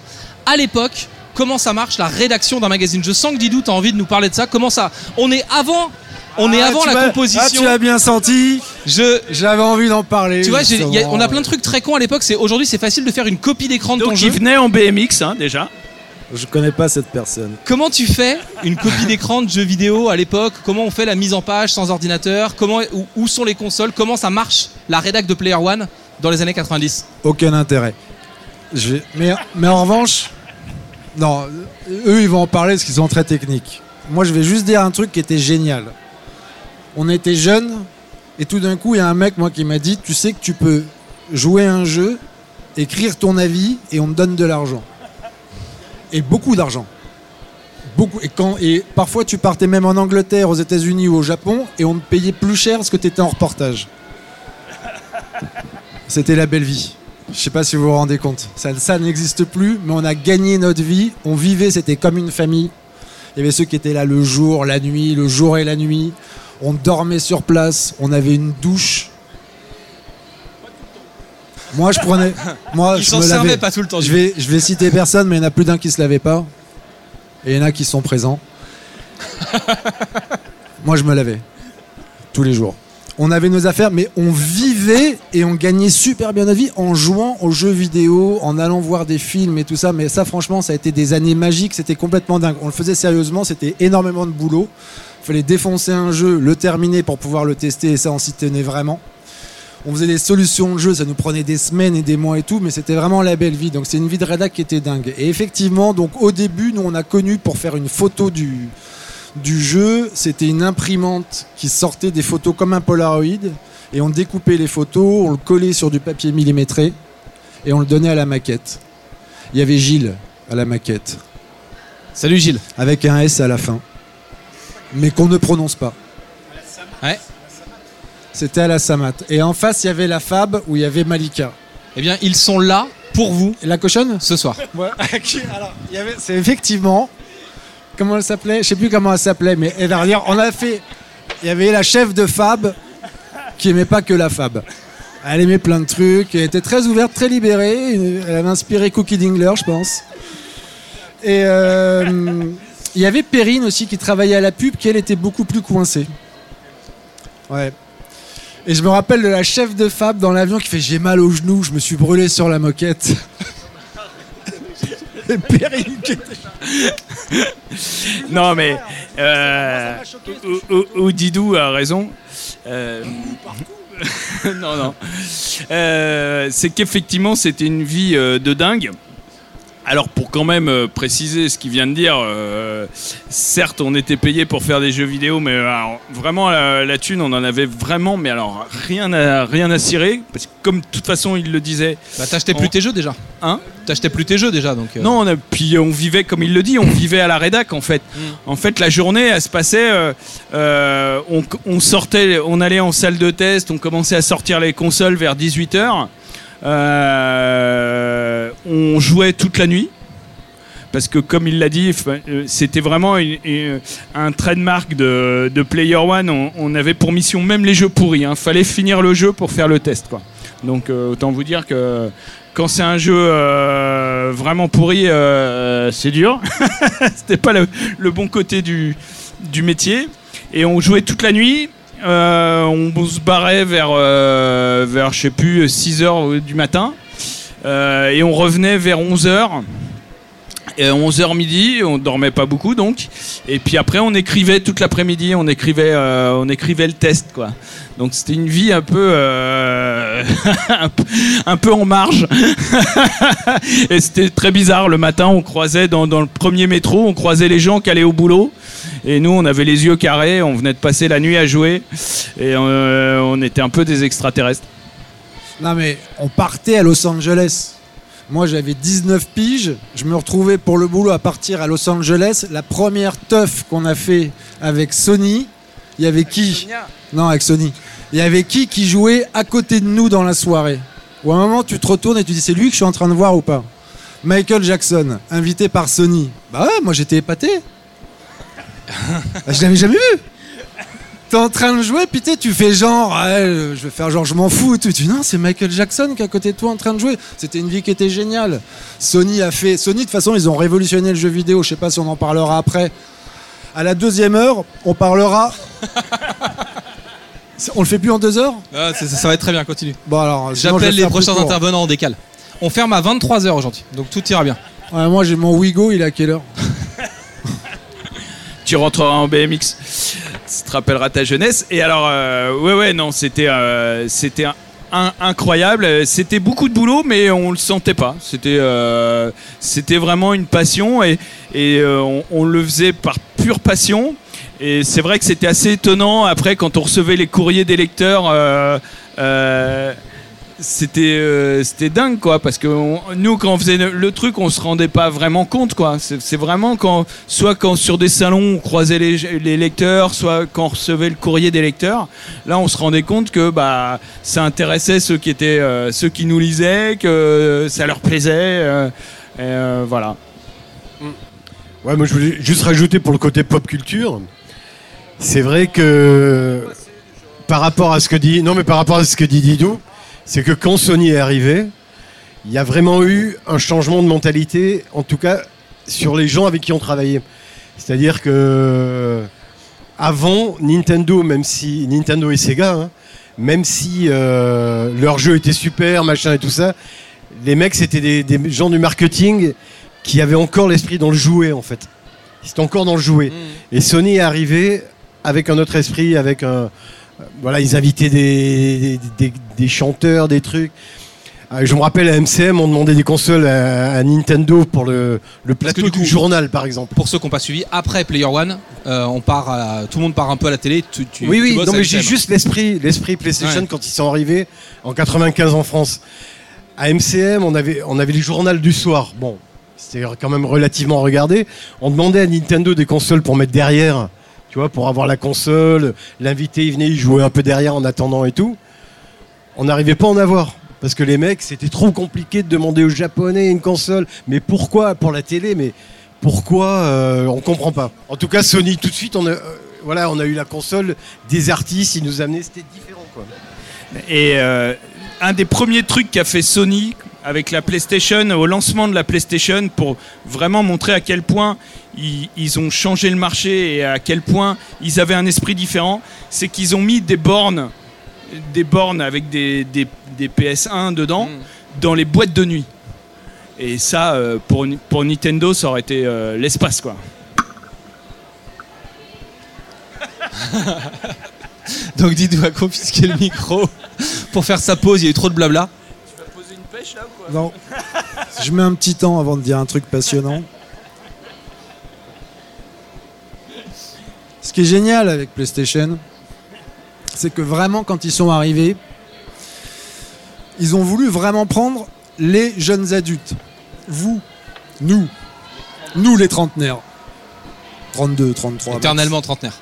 S2: à l'époque, comment ça marche la rédaction d'un magazine? Je sens que Didou, tu as envie de nous parler de ça. Comment ça? On est avant, on est
S5: Ah,
S2: avant la composition.
S5: Ah, tu l'as bien senti.
S2: Je,
S5: J'avais envie d'en parler.
S2: tu vois, y a- on a plein de trucs très cons à l'époque. C'est aujourd'hui, c'est facile de faire une copie d'écran de ton
S3: Donc
S2: jeu.
S3: il venait en BMX hein, déjà.
S5: Je connais pas cette personne.
S2: Comment tu fais une copie <laughs> d'écran de jeux vidéo à l'époque? Comment on fait la mise en page sans ordinateur? Comment où, où sont les consoles? Comment ça marche la rédac de Player One dans les années 90
S5: Aucun intérêt. Je vais- mais, mais en revanche, non, eux ils vont en parler parce qu'ils sont très techniques. Moi je vais juste dire un truc qui était génial. On était jeunes et tout d'un coup il y a un mec moi qui m'a dit tu sais que tu peux jouer un jeu, écrire ton avis et on te donne de l'argent. Et beaucoup d'argent. Beaucoup. Et, quand, et parfois tu partais même en Angleterre, aux États-Unis ou au Japon et on te payait plus cher parce que tu étais en reportage. C'était la belle vie. Je sais pas si vous vous rendez compte. Ça, ça n'existe plus, mais on a gagné notre vie. On vivait, c'était comme une famille. Il y avait ceux qui étaient là le jour, la nuit, le jour et la nuit. On dormait sur place. On avait une douche. Moi, je prenais. <laughs> Moi,
S2: Ils
S5: je
S2: s'en
S5: me
S2: servaient pas tout le temps.
S5: Je vais, je vais citer personne, mais il y en a plus d'un qui se lavait pas. Et il y en a qui sont présents. <laughs> Moi, je me lavais. Tous les jours. On avait nos affaires, mais on vivait et on gagnait super bien notre vie en jouant aux jeux vidéo, en allant voir des films et tout ça. Mais ça, franchement, ça a été des années magiques. C'était complètement dingue. On le faisait sérieusement. C'était énormément de boulot. Il fallait défoncer un jeu, le terminer pour pouvoir le tester. Et ça, on s'y tenait vraiment. On faisait des solutions de jeu, ça nous prenait des semaines et des mois et tout, mais c'était vraiment la belle vie. Donc c'est une vie de rédac qui était dingue. Et effectivement, donc au début, nous on a connu pour faire une photo du, du jeu, c'était une imprimante qui sortait des photos comme un Polaroid, et on découpait les photos, on le collait sur du papier millimétré, et on le donnait à la maquette. Il y avait Gilles à la maquette,
S2: Salut Gilles.
S5: avec un S à la fin, mais qu'on ne prononce pas.
S2: Ouais.
S5: C'était à la Samat. Et en face, il y avait la Fab où il y avait Malika.
S2: Eh bien, ils sont là pour vous
S5: Et la cochonne
S2: ce soir.
S5: Ouais. <laughs> Alors, il y avait- c'est effectivement. Comment elle s'appelait? Je sais plus comment elle s'appelait, mais elle va dire on a fait. Il y avait la chef de Fab qui aimait pas que la Fab. Elle aimait plein de trucs, elle était très ouverte, très libérée. Elle avait inspiré Cookie Dingler, je pense. Et euh, il y avait Perrine aussi qui travaillait à la pub, qui elle était beaucoup plus coincée. Ouais. Et je me rappelle de la chef de Fab dans l'avion qui fait J'ai mal au genou, je me suis brûlé sur la moquette. <laughs> Et Perrine qui était-
S3: Non, mais. Euh, ou- ou- ou Didou a raison. Euh, <laughs> non, non. Euh, c'est qu'effectivement, c'était une vie euh, de dingue. Alors, pour quand même euh, préciser ce qu'il vient de dire, euh, certes, on était payé pour faire des jeux vidéo, mais alors, vraiment, la, la thune, on en avait vraiment, mais alors, rien à, rien à cirer. Parce que, comme de toute façon, il le disait,
S2: Bah, t'achetais plus tes jeux déjà.
S3: Hein?
S2: T'achetais plus tes jeux déjà, donc. euh,
S3: non, on a- puis on vivait comme il le dit, on vivait à la rédac en fait. En fait, la journée, elle se passait, euh, on, on sortait, on allait en salle de test, on commençait à sortir les consoles vers 18h. on jouait toute la nuit. Parce que comme il l'a dit, euh, c'était vraiment un trademark de, Player One. On, avait pour mission même les jeux pourris. Il fallait finir le jeu pour faire le test. Donc euh, autant vous dire que quand c'est un jeu euh, vraiment pourri, euh, c'est dur. <laughs> C'était pas le, bon côté du métier. Et on jouait toute la nuit. Euh, on se barrait vers, euh, vers je sais plus, 6 h du matin. Euh, et on revenait vers 11 h. Et 11h midi, on dormait pas beaucoup donc. Et puis après, on écrivait toute l'après-midi, on écrivait, euh, on écrivait le test quoi. Donc c'était une vie un peu, euh, <laughs> un peu- en marge. <laughs> et c'était très bizarre. Le matin, on croisait dans, dans le premier métro, on croisait les gens qui allaient au boulot. Et nous, on avait les yeux carrés, on venait de passer la nuit à jouer. Et euh, on était un peu des extraterrestres.
S5: Non mais on partait à Los Angeles. Moi j'avais 19 piges, je me retrouvais pour le boulot à partir à Los Angeles. La première teuf qu'on a fait avec Sony, il y avait qui Non avec Sony. Il y avait qui qui jouait à côté de nous dans la soirée? Ou à un moment tu te retournes et tu dis c'est lui que je suis en train de voir ou pas? Michael Jackson, invité par Sony. Bah ouais, moi j'étais épaté. <laughs> Je l'avais jamais vu. T'es en train de jouer, puis tu fais genre, ouais, euh, je vais faire genre, je m'en fous. Tu dis, non, c'est Michael Jackson qui est à côté de toi en train de jouer. C'était une vie qui était géniale. Sony a fait. Sony, de toute façon, ils ont révolutionné le jeu vidéo. Je sais pas si on en parlera après. À la deuxième heure, on parlera. <laughs> on le fait plus en deux heures?
S2: Ah, ça va être très bien, continue.
S5: Bon, alors.
S2: J'appelle les prochains intervenants en décal. On ferme à 23h aujourd'hui, donc tout ira bien.
S5: Ouais, moi, j'ai mon Wigo, il est à quelle heure? <laughs>
S3: tu rentreras en BMX. Ça te rappellera ta jeunesse. Et alors, euh, ouais, ouais, non, c'était, euh, c'était incroyable. C'était beaucoup de boulot, mais on le sentait pas. C'était, euh, c'était vraiment une passion et, euh, on, le faisait par pure passion. Et c'est vrai que c'était assez étonnant après quand on recevait les courriers des lecteurs. C'était euh, c'était dingue quoi parce que nous quand on faisait le, truc on se rendait pas vraiment compte quoi c'est vraiment quand soit quand sur des salons on croisait les, les lecteurs soit quand on recevait le courrier des lecteurs là on se rendait compte que bah ça intéressait ceux qui étaient euh, ceux qui nous lisaient que ça leur plaisait euh, et, euh, voilà
S4: Ouais, moi je voulais juste rajouter pour le côté pop culture. C'est vrai que par rapport à ce que dit non mais par rapport à ce que dit Didou, c'est que quand Sony est arrivé, il y a vraiment eu un changement de mentalité, en tout cas sur les gens avec qui on travaillait. C'est-à-dire que avant Nintendo, même si Nintendo et Sega, hein, même si euh, leur jeu était super, machin et tout ça, les mecs c'était des, des gens du marketing qui avaient encore l'esprit dans le jouet en fait. Ils étaient encore dans le jouet. Et Sony est arrivé avec un autre esprit, avec un. Voilà, ils invitaient des, des, des chanteurs, des trucs. Euh, Je me rappelle à MCM, on demandait des consoles à, à Nintendo pour le, le plateau
S2: du
S4: du,
S2: coup-
S4: journal, par exemple.
S2: Pour ceux qui n'ont pas suivi, après Player One, euh, on part à- tout le monde part un peu à la télé. Tu, tu-
S4: oui,
S2: tu
S4: oui, non, mais j'ai juste l'esprit, l'esprit PlayStation
S2: Ouais.
S4: quand ils sont arrivés en 95 en France. À MCM, on avait, on avait le journal du soir. Bon, c'était quand même relativement regardé. On demandait à Nintendo des consoles pour mettre derrière, pour avoir la console. L'invité, il venait, il jouait un peu derrière en attendant et tout. On n'arrivait pas à en avoir. Parce que les mecs, c'était trop compliqué de demander aux Japonais une console. Mais pourquoi Pour la télé, mais pourquoi euh, On comprend pas. En tout cas, Sony, tout de suite, on a, euh, voilà, on a eu la console des artistes, ils nous amenaient, c'était différent.
S3: Et euh, un des premiers trucs qu'a fait Sony avec la PlayStation, au lancement de la PlayStation, pour vraiment montrer à quel point ils, ils ont changé le marché et à quel point ils avaient un esprit différent, c'est qu'ils ont mis des bornes des bornes avec des, des- des PS1 dedans
S2: Mm.
S3: dans les boîtes de nuit. Et ça, euh, pour Nintendo, ça aurait été euh, l'espace, quoi. <laughs>
S2: Donc Didou a confisqué le micro pour faire sa pause, il y a eu trop de blabla.
S3: Tu vas poser une pêche, là, ou quoi
S5: Non. Je mets un petit temps avant de dire un truc passionnant. Ce qui est génial avec PlayStation, c'est que vraiment quand ils sont arrivés, ils ont voulu vraiment prendre les jeunes adultes. Vous, nous, nous les trentenaires. 32, 33. max.
S2: Éternellement trentenaire.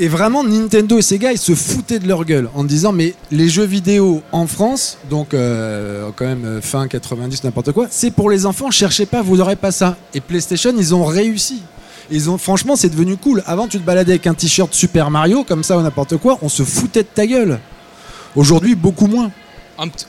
S5: Et, vraiment, Nintendo et Sega, ils se foutaient de leur gueule en disant mais les jeux vidéo en France, donc euh, quand même euh, fin 90, n'importe quoi, c'est pour les enfants, cherchez pas, vous n'aurez pas ça. Et PlayStation, ils ont réussi. Ils ont, franchement, c'est devenu cool. Avant, tu te baladais avec un t-shirt Super Mario, comme ça ou n'importe quoi, on se foutait de ta gueule. Aujourd'hui, beaucoup moins.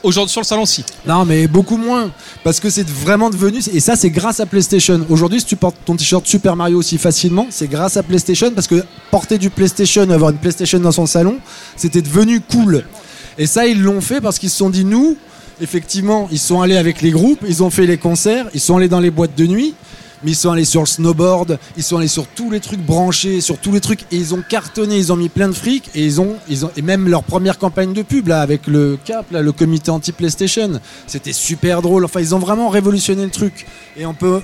S2: Aujourd'hui sur le salon, si.
S5: Non, mais beaucoup moins. Parce que c'est vraiment devenu. Et ça, c'est grâce à PlayStation. Aujourd'hui, si tu portes ton t-shirt Super Mario aussi facilement, c'est grâce à PlayStation. Parce que porter du PlayStation, avoir une PlayStation dans son salon, c'était devenu cool. Et ça, ils l'ont fait parce qu'ils se sont dit, nous, effectivement, ils sont allés avec les groupes, ils ont fait les concerts, ils sont allés dans les boîtes de nuit. Mais ils sont allés sur le snowboard, ils sont allés sur tous les trucs branchés, sur tous les trucs, et ils ont cartonné, ils ont mis plein de fric, et ils ont, ils ont, et même leur première campagne de pub là, avec le CAP, là, le comité anti-PlayStation, c'était super drôle. Enfin, ils ont vraiment révolutionné le truc. Et on peut.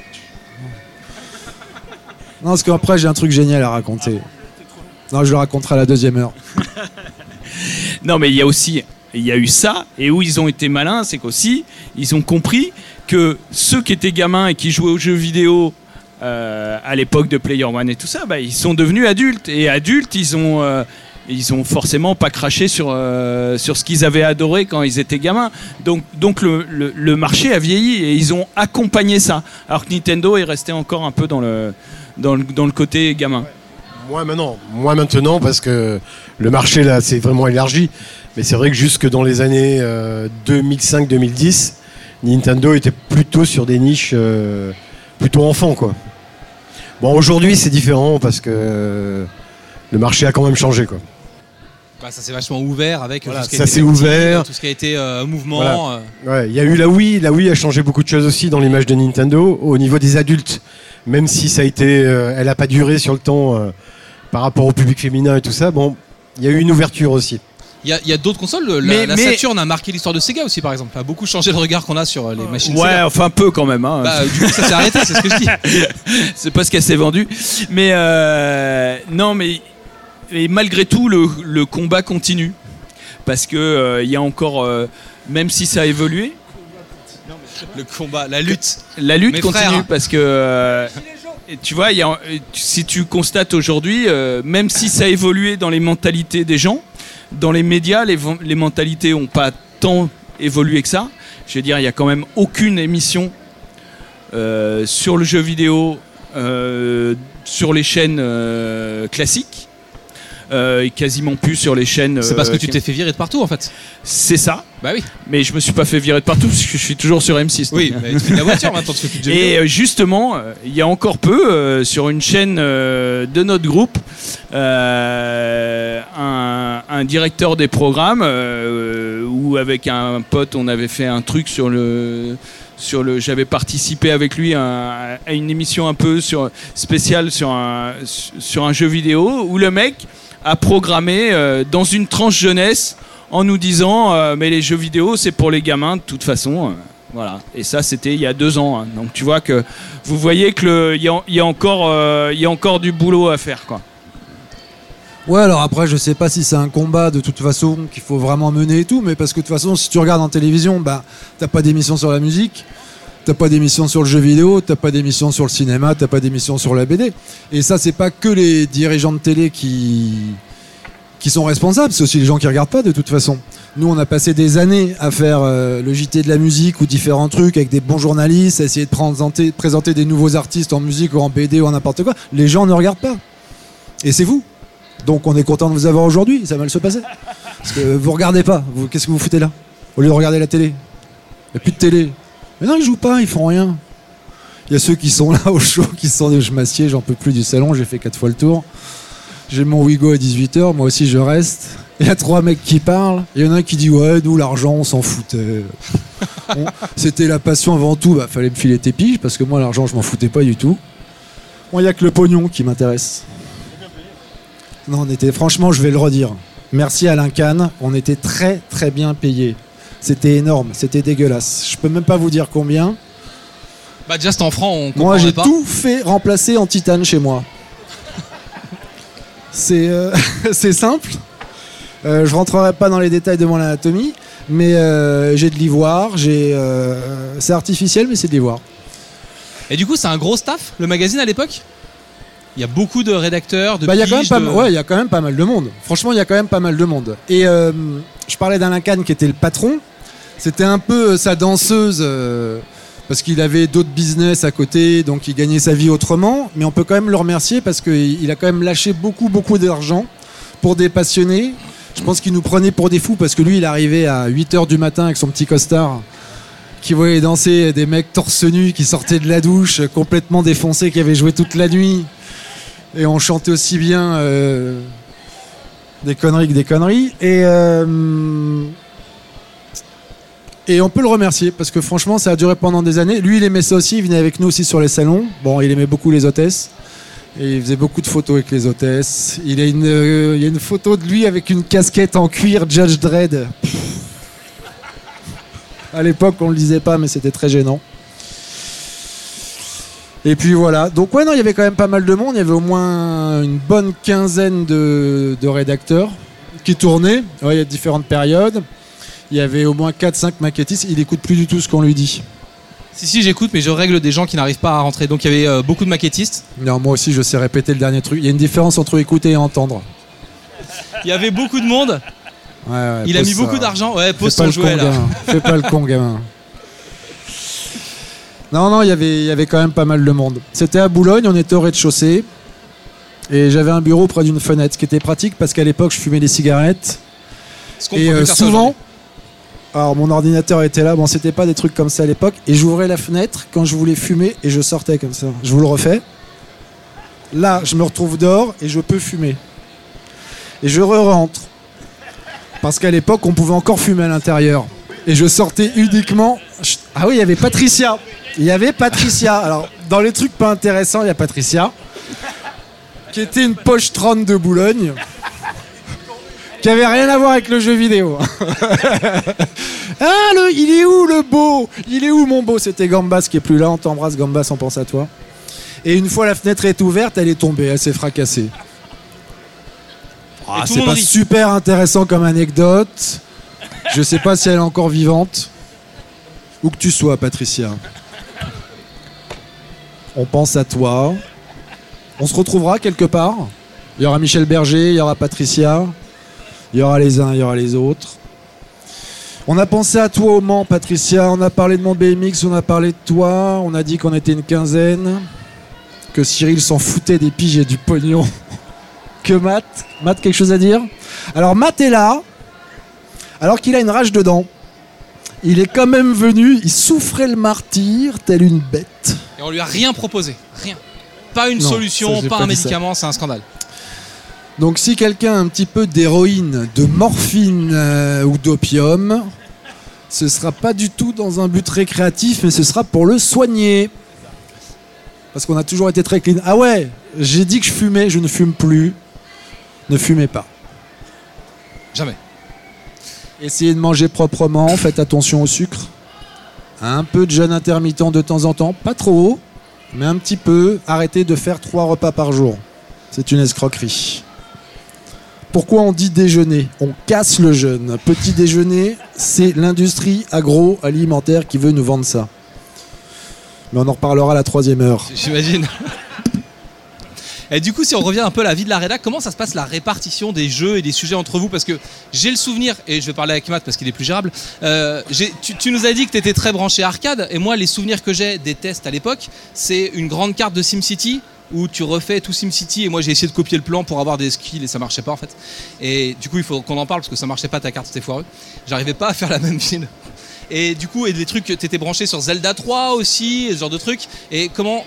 S5: Non, parce qu'après, j'ai un truc génial à raconter. Non, je le raconterai à la deuxième heure. <laughs>
S3: Non, mais il y a aussi, il y a eu ça, et où ils ont été malins, c'est qu'aussi, ils ont compris que ceux qui étaient gamins et qui jouaient aux jeux vidéo euh, à l'époque de Player One et tout ça, bah, ils sont devenus adultes. Et adultes, ils ont, euh, ils ont forcément pas craché sur, euh, sur ce qu'ils avaient adoré quand ils étaient gamins. Donc, donc le, le- marché a vieilli et ils ont accompagné ça. Alors que Nintendo est resté encore un peu dans le, dans le, dans le côté gamin.
S4: Moins maintenant, moins maintenant parce que le marché là s'est vraiment élargi. Mais c'est vrai que jusque dans les années euh, 2005-2010, Nintendo était plutôt sur des niches euh, plutôt enfants quoi. Bon aujourd'hui c'est différent parce que euh, le marché a quand même changé quoi.
S2: Bah, ça s'est vachement ouvert avec
S4: Voilà,
S2: tout ce qui
S4: ça s'est ouvert.
S2: tout ce qui a été euh, mouvement.
S4: Voilà.
S2: euh.
S4: Ouais, il y a eu la Wii, la Wii a changé beaucoup de choses aussi dans l'image de Nintendo au niveau des adultes. Même si ça a été, euh, elle a pas duré sur le temps par rapport au public féminin et tout ça. Bon, il y a eu une ouverture aussi.
S2: Il y a, y a d'autres consoles. le- La,
S3: Mais-
S2: la
S3: mais-
S2: Saturn a marqué l'histoire de Sega aussi, par exemple. Ça a beaucoup changé le regard qu'on a sur euh, les machines
S3: Ouais,
S2: Sega.
S3: enfin peu quand même. hein.
S2: Bah, du coup, ça s'est arrêté, c'est ce que je dis. <laughs>
S3: c'est pas ce qu'elle s'est vendue. Mais euh, non, mais et malgré tout, le, le combat continue. Parce que euh, il y a encore, euh, même si ça a évolué,
S2: Le combat, la lutte.
S3: la lutte
S2: Mes
S3: continue.
S2: frères.
S3: Parce que et tu vois, y a- si tu constates aujourd'hui, euh, même si ça a évolué dans les mentalités des gens, dans les médias, les, mentalités n'ont pas tant évolué que ça. Je veux dire, il n'y a quand même aucune émission euh, sur le jeu vidéo euh, sur les chaînes euh, classiques. Euh, et quasiment plus sur les chaînes.
S2: C'est parce
S3: euh,
S2: que tu
S3: qui-
S2: t'es fait virer de partout, en fait.
S3: C'est ça.
S2: Bah oui.
S3: Mais je me suis pas fait virer de partout parce que je suis toujours sur M6.
S2: Oui, mais tu fais de la voiture maintenant, tu plus de jeux
S3: Et euh, justement, euh, il y a encore peu, euh, sur une chaîne euh, de notre groupe, euh, un, un directeur des programmes, euh, où avec un pote, on avait fait un truc sur le... Sur le, j'avais participé avec lui à, à une émission un peu sur, spéciale sur un, sur un jeu vidéo où le mec a programmé euh, dans une tranche jeunesse en nous disant euh, mais les jeux vidéo c'est pour les gamins de toute façon. euh, voilà. Et ça, c'était il y a deux ans. hein. Donc tu vois que vous voyez que le- il y, a- y a encore, y a encore du boulot à faire, quoi.
S5: Ouais, alors après, je sais pas si c'est un combat de toute façon qu'il faut vraiment mener et tout, mais parce que de toute façon, si tu regardes en télévision, bah, t'as pas d'émission sur la musique, t'as pas d'émission sur le jeu vidéo, t'as pas d'émission sur le cinéma, t'as pas d'émission sur la BD. Et ça, c'est pas que les dirigeants de télé qui sont responsables, c'est aussi les gens qui regardent pas de toute façon. Nous, on a passé des années à faire euh, le JT de la musique ou différents trucs avec des bons journalistes, à essayer de présenter, des nouveaux artistes en musique ou en BD ou en n'importe quoi. Les gens ne regardent pas. Et c'est vous. Donc on est content de vous avoir aujourd'hui, ça va mal se passer. Parce que vous regardez pas, qu'est-ce que vous foutez là? Au lieu de regarder la télé. Il n'y a plus de télé. Mais non, ils jouent pas, ils font rien. Il y a ceux qui sont <laughs> là au show, qui sont des je m'assieds, j'en peux plus du salon, j'ai fait quatre fois le tour. J'ai mon Wigo à 18h, moi aussi je reste. Il y a trois mecs qui parlent. Il y en a un qui dit Ouais, nous, l'argent, on s'en foutait. <laughs> C'était la passion avant tout. Bah, fallait me filer tes piges parce que moi, l'argent, je m'en foutais pas du tout. Bon, il y a que le pognon qui m'intéresse. Non, on était, franchement, je vais le redire. Merci Alain Kahn. On était très, très bien payés. C'était énorme. C'était dégueulasse. Je peux même pas vous dire combien.
S2: Bah déjà, en franc, on
S5: Moi, j'ai tout fait remplacer en titane chez moi. C'est euh, <laughs> c'est simple. Euh, je rentrerai pas dans les détails de mon anatomie, mais euh, j'ai de l'ivoire. J'ai euh, c'est artificiel, mais c'est de l'ivoire.
S2: Et du coup, c'est un gros staff, le magazine à l'époque? Il y a beaucoup de rédacteurs, de
S5: Bah, il y a quand même pas,
S2: de-
S5: ouais, il y a quand même pas mal de monde. Franchement, il y a quand même pas mal de monde. Et je parlais d'Alain Kahn qui était le patron. C'était un peu euh, sa danseuse. euh, parce qu'il avait d'autres business à côté, donc il gagnait sa vie autrement. Mais on peut quand même le remercier parce qu'il il a quand même lâché beaucoup, beaucoup d'argent pour des passionnés. Je pense qu'il nous prenait pour des fous parce que lui, il arrivait à 8h du matin avec son petit costard qui voyait danser des mecs torse nu qui sortaient de la douche, complètement défoncés, qui avaient joué toute la nuit. Et on chantait aussi bien euh, des conneries que des conneries. Et, euh, et on peut le remercier parce que franchement, ça a duré pendant des années. Lui, il aimait ça aussi. Il venait avec nous aussi sur les salons. Bon, il aimait beaucoup les hôtesses. Et il faisait beaucoup de photos avec les hôtesses. Il, a une, euh, il y a une photo de lui avec une casquette en cuir Judge Dredd. À l'époque, on le disait pas, mais c'était très gênant. Et puis voilà. Donc ouais, non, il y avait quand même pas mal de monde. Il y avait au moins une bonne quinzaine de, de rédacteurs qui tournaient. Ouais, il y a différentes périodes. Il y avait au moins 4-5 maquettistes. Il écoute plus du tout ce qu'on lui dit.
S2: Si, si, j'écoute, mais je règle des gens qui n'arrivent pas à rentrer. Donc il y avait euh, beaucoup de maquettistes.
S5: Non, moi aussi, je sais répéter le dernier truc. Il y a une différence entre écouter et entendre.
S2: Il y avait beaucoup de monde.
S5: Ouais, ouais,
S2: Il a mis
S5: ça.
S2: beaucoup d'argent. Ouais, pose ton jouet là.
S5: Fais pas le con, gamin. Non, non, il y avait- il y avait quand même pas mal de monde. C'était à Boulogne, on était au rez-de-chaussée. Et j'avais un bureau près d'une fenêtre, ce qui était pratique parce qu'à l'époque, je fumais des cigarettes.
S2: Ce
S5: Et euh, souvent. Alors mon ordinateur était là, bon, c'était pas des trucs comme ça à l'époque. Et j'ouvrais la fenêtre quand je voulais fumer et je sortais comme ça. Je vous le refais. Là, je me retrouve dehors et je peux fumer. Et je re-rentre. Parce qu'à l'époque, on pouvait encore fumer à l'intérieur. Et je sortais uniquement. Ah oui, il y avait Patricia. Il y avait Patricia. Alors, dans les trucs pas intéressants, il y a Patricia. Qui était une poche 30 de Boulogne. Qui avait rien à voir avec le jeu vidéo. <laughs> ah, le, il est où le beau? Il est où mon beau? C'était Gambas qui est plus là. On t'embrasse, Gambas, on pense à toi. Et une fois la fenêtre est ouverte, elle est tombée, elle s'est fracassée. Ah, c'est pas
S2: rit.
S5: super intéressant comme anecdote. Je sais pas si elle est encore vivante. Où que tu sois, Patricia. On pense à toi. On se retrouvera quelque part. Il y aura Michel Berger, il y aura Patricia. Il y aura les uns, il y aura les autres. On a pensé à toi au Mans, Patricia. On a parlé de mon BMX, on a parlé de toi. On a dit qu'on était une quinzaine. Que Cyril s'en foutait des piges et du pognon. <laughs> Que Matt. Matt, quelque chose à dire? Alors, Matt est là. Alors qu'il a une rage dedans. Il est quand même venu. Il souffrait le martyr, tel une bête.
S2: Et on lui a rien proposé. Rien. Pas une
S5: Non,
S2: solution,
S5: ça,
S2: pas,
S5: pas
S2: un médicament, c'est un scandale.
S5: Donc si quelqu'un a un petit peu d'héroïne, de morphine euh, ou d'opium, ce sera pas du tout dans un but récréatif, mais ce sera pour le soigner. Parce qu'on a toujours été très clean. Ah ouais, j'ai dit que je fumais, je ne fume plus. Ne fumez pas.
S2: Jamais.
S5: Essayez de manger proprement, faites attention au sucre. Un peu de jeûne intermittent de temps en temps, pas trop, mais un petit peu. Arrêtez de faire trois repas par jour. C'est une escroquerie. Pourquoi on dit déjeuner? On casse le jeûne. Petit déjeuner, c'est l'industrie agroalimentaire qui veut nous vendre ça. Mais on en reparlera à la troisième heure. <laughs>
S2: J'imagine. Et du coup, si on revient un peu à la vie de la rédac, comment ça se passe la répartition des jeux et des sujets entre vous? Parce que j'ai le souvenir, et je vais parler avec Matt parce qu'il est plus gérable, euh, tu, tu nous as dit que tu étais très branché arcade, et moi, les souvenirs que j'ai des tests à l'époque, c'est une grande carte de SimCity où tu refais tout SimCity, et moi j'ai essayé de copier le plan pour avoir des skills et ça marchait pas en fait. Et du coup, il faut qu'on en parle parce que ça marchait pas ta carte, c'était foireux. J'arrivais pas à faire la même <laughs> ville. Et du coup, et des trucs, t'étais branché sur Zelda 3 aussi, et ce genre de trucs. Et comment,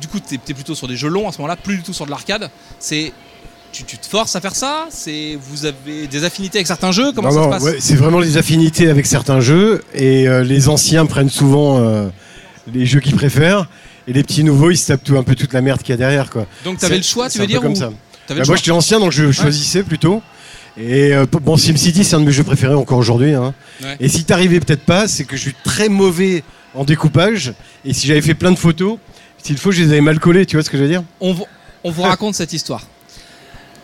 S2: du coup, t'es es plutôt sur des jeux longs à ce moment-là, plus du tout sur de l'arcade. C'est tu, tu te forces à faire ça? C'est vous avez des affinités avec certains jeux? Comment
S4: Non,
S2: ça
S4: non,
S2: se passe?
S4: ouais, C'est vraiment les affinités avec certains jeux et euh, les anciens prennent souvent euh, les jeux qu'ils préfèrent et les petits nouveaux ils se tapent tout, un peu toute la merde qu'il y a derrière quoi.
S2: Donc t'avais le choix, tu veux dire
S4: comme
S2: ou
S4: ça. Bah, moi j'étais ancien donc je choisissais plutôt. Et euh, bon SimCity c'est un de mes jeux préférés encore aujourd'hui. hein.
S2: Ouais.
S4: Et si t'arrivais peut-être pas, c'est que je suis très mauvais en découpage et si j'avais fait plein de photos, s'il faut je les avais mal collées, tu vois ce que je veux dire?
S2: On, vous- on vous raconte cette histoire.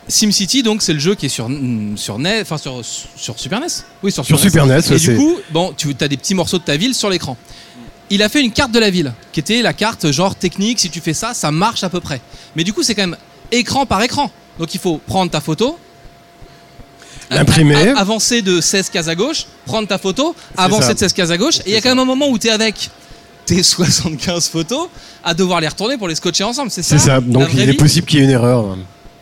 S2: SimCity, donc, c'est le jeu qui est sur, sur NES, enfin sur, sur Super NES. Oui, sur,
S4: Sur Super NES,
S2: Et
S4: ouais,
S2: du coup, bon, tu as des petits morceaux de ta ville sur l'écran. Il a fait une carte de la ville, qui était la carte genre technique, si tu fais ça, ça marche à peu près. Mais du coup, c'est quand même écran par écran. Donc il faut prendre ta photo,
S4: L'imprimer.
S2: avancer de 16 cases à gauche, prendre ta photo, avancer
S4: ça.
S2: de 16 cases à gauche, et il y a quand même un moment où tu es avec tes <laughs> 75 photos à devoir les retourner pour les scotcher ensemble, c'est ça
S4: C'est ça. Donc il est possible qu'il y ait une erreur.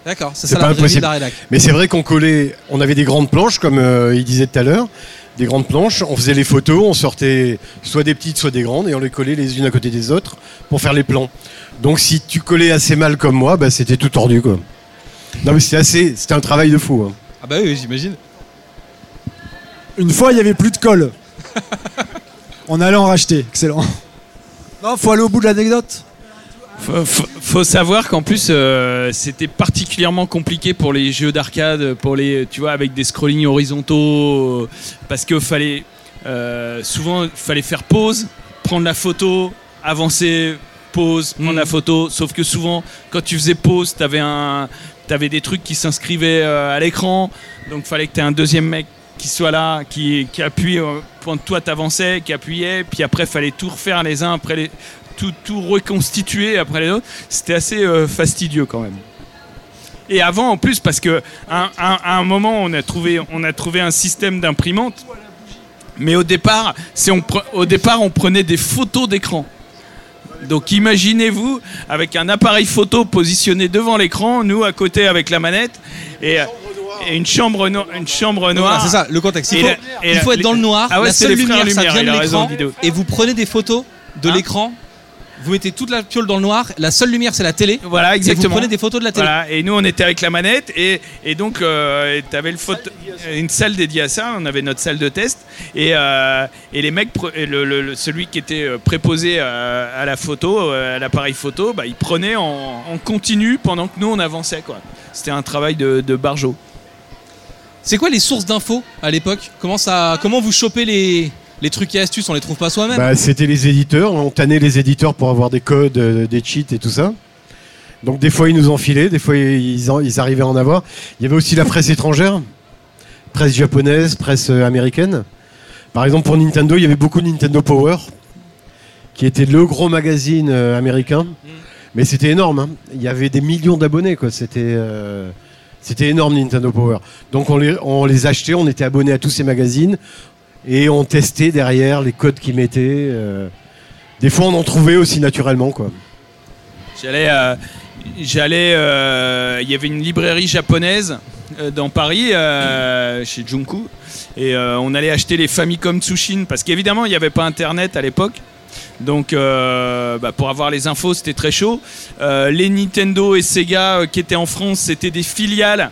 S2: D'accord, c'est ça
S4: pas
S2: la
S4: impossible. Mais c'est vrai qu'on collait, on avait des grandes planches, comme euh, il disait tout à l'heure, des grandes planches, on faisait les photos, on sortait soit des petites, soit des grandes, et on les collait les unes à côté des autres pour faire les plans. Donc si tu collais assez mal comme moi, bah, c'était tout tordu quoi. Non mais c'était assez, c'était un travail de fou. hein.
S2: Ah bah oui, j'imagine.
S5: Une fois, il n'y avait plus de colle. <laughs> On allait en racheter. Excellent. Non, faut aller au bout de l'anecdote.
S3: Faut, faut- savoir qu'en plus euh, c'était particulièrement compliqué pour les jeux d'arcade, pour les, tu vois, avec des scrollings horizontaux, euh, parce que fallait euh, souvent fallait faire pause, prendre la photo, avancer, pause, prendre la photo. Sauf que souvent quand tu faisais pause, t'avais un, t'avais des trucs qui s'inscrivaient à l'écran, donc fallait que t'aies un deuxième mec qui soit là, qui, qui appuie euh, pendant que toi t'avançais, qui appuyait, puis après fallait tout refaire les uns après les tout, tout reconstituer après les autres. C'était assez euh, fastidieux quand même. Et avant en plus parce que à, à- à un moment on a trouvé on a trouvé un système d'imprimante, mais au départ c'est on pre- au départ on prenait des photos d'écran. Donc imaginez-vous avec un appareil photo positionné devant l'écran, nous à côté avec la manette et, et une chambre no- une chambre
S2: Voilà,
S3: noire.
S2: c'est ça, le contexte. Il
S3: Et
S2: faut,
S3: la- et
S2: il
S3: la-
S2: faut être dans le noir,
S3: Ah ouais,
S2: la
S3: c'est
S2: seule lumière, ça vient de l'écran, et vous prenez des photos de
S3: Hein
S2: l'écran, vous mettez toute la piole dans le noir, la seule lumière c'est la télé,
S3: Voilà
S2: et vous
S3: exactement.
S2: prenez des photos de la télé.
S3: Voilà, et nous on était avec la manette et, et donc euh, tu avais le photo- une salle dédiée à ça, on avait notre salle de test et, euh, et les mecs, pre- et le, le- le- celui qui était euh, préposé à, à la photo, euh, à l'appareil photo, bah, il prenait en, en continu pendant que nous on avançait quoi. C'était un travail de, de barjo.
S2: C'est quoi les sources d'infos à l'époque? Comment, ça, comment vous chopez les, les trucs et astuces On les trouve pas soi-même
S4: Bah, c'était les éditeurs, on tannait les éditeurs pour avoir des codes, euh, des cheats et tout ça. Donc des fois ils nous enfilaient, des fois ils, en- ils arrivaient à en avoir. Il y avait aussi la presse étrangère, presse japonaise, presse euh, américaine. Par exemple pour Nintendo, il y avait beaucoup de Nintendo Power, qui était le gros magazine euh, américain. Mais c'était énorme, hein. il y avait des millions d'abonnés, quoi. C'était euh, c'était énorme Nintendo Power. Donc on les, on les achetait, on était abonnés à tous ces magazines et on testait derrière les codes qu'ils mettaient. euh. Des fois on en trouvait aussi naturellement, quoi.
S3: J'allais, euh, euh, il y avait une librairie japonaise dans Paris, chez Junku, et on allait acheter les Famicom Tsushin parce qu'évidemment il n'y avait pas Internet à l'époque. Donc, euh, bah, pour avoir les infos, c'était très chaud. Euh, les Nintendo et Sega euh, qui étaient en France, c'était des filiales.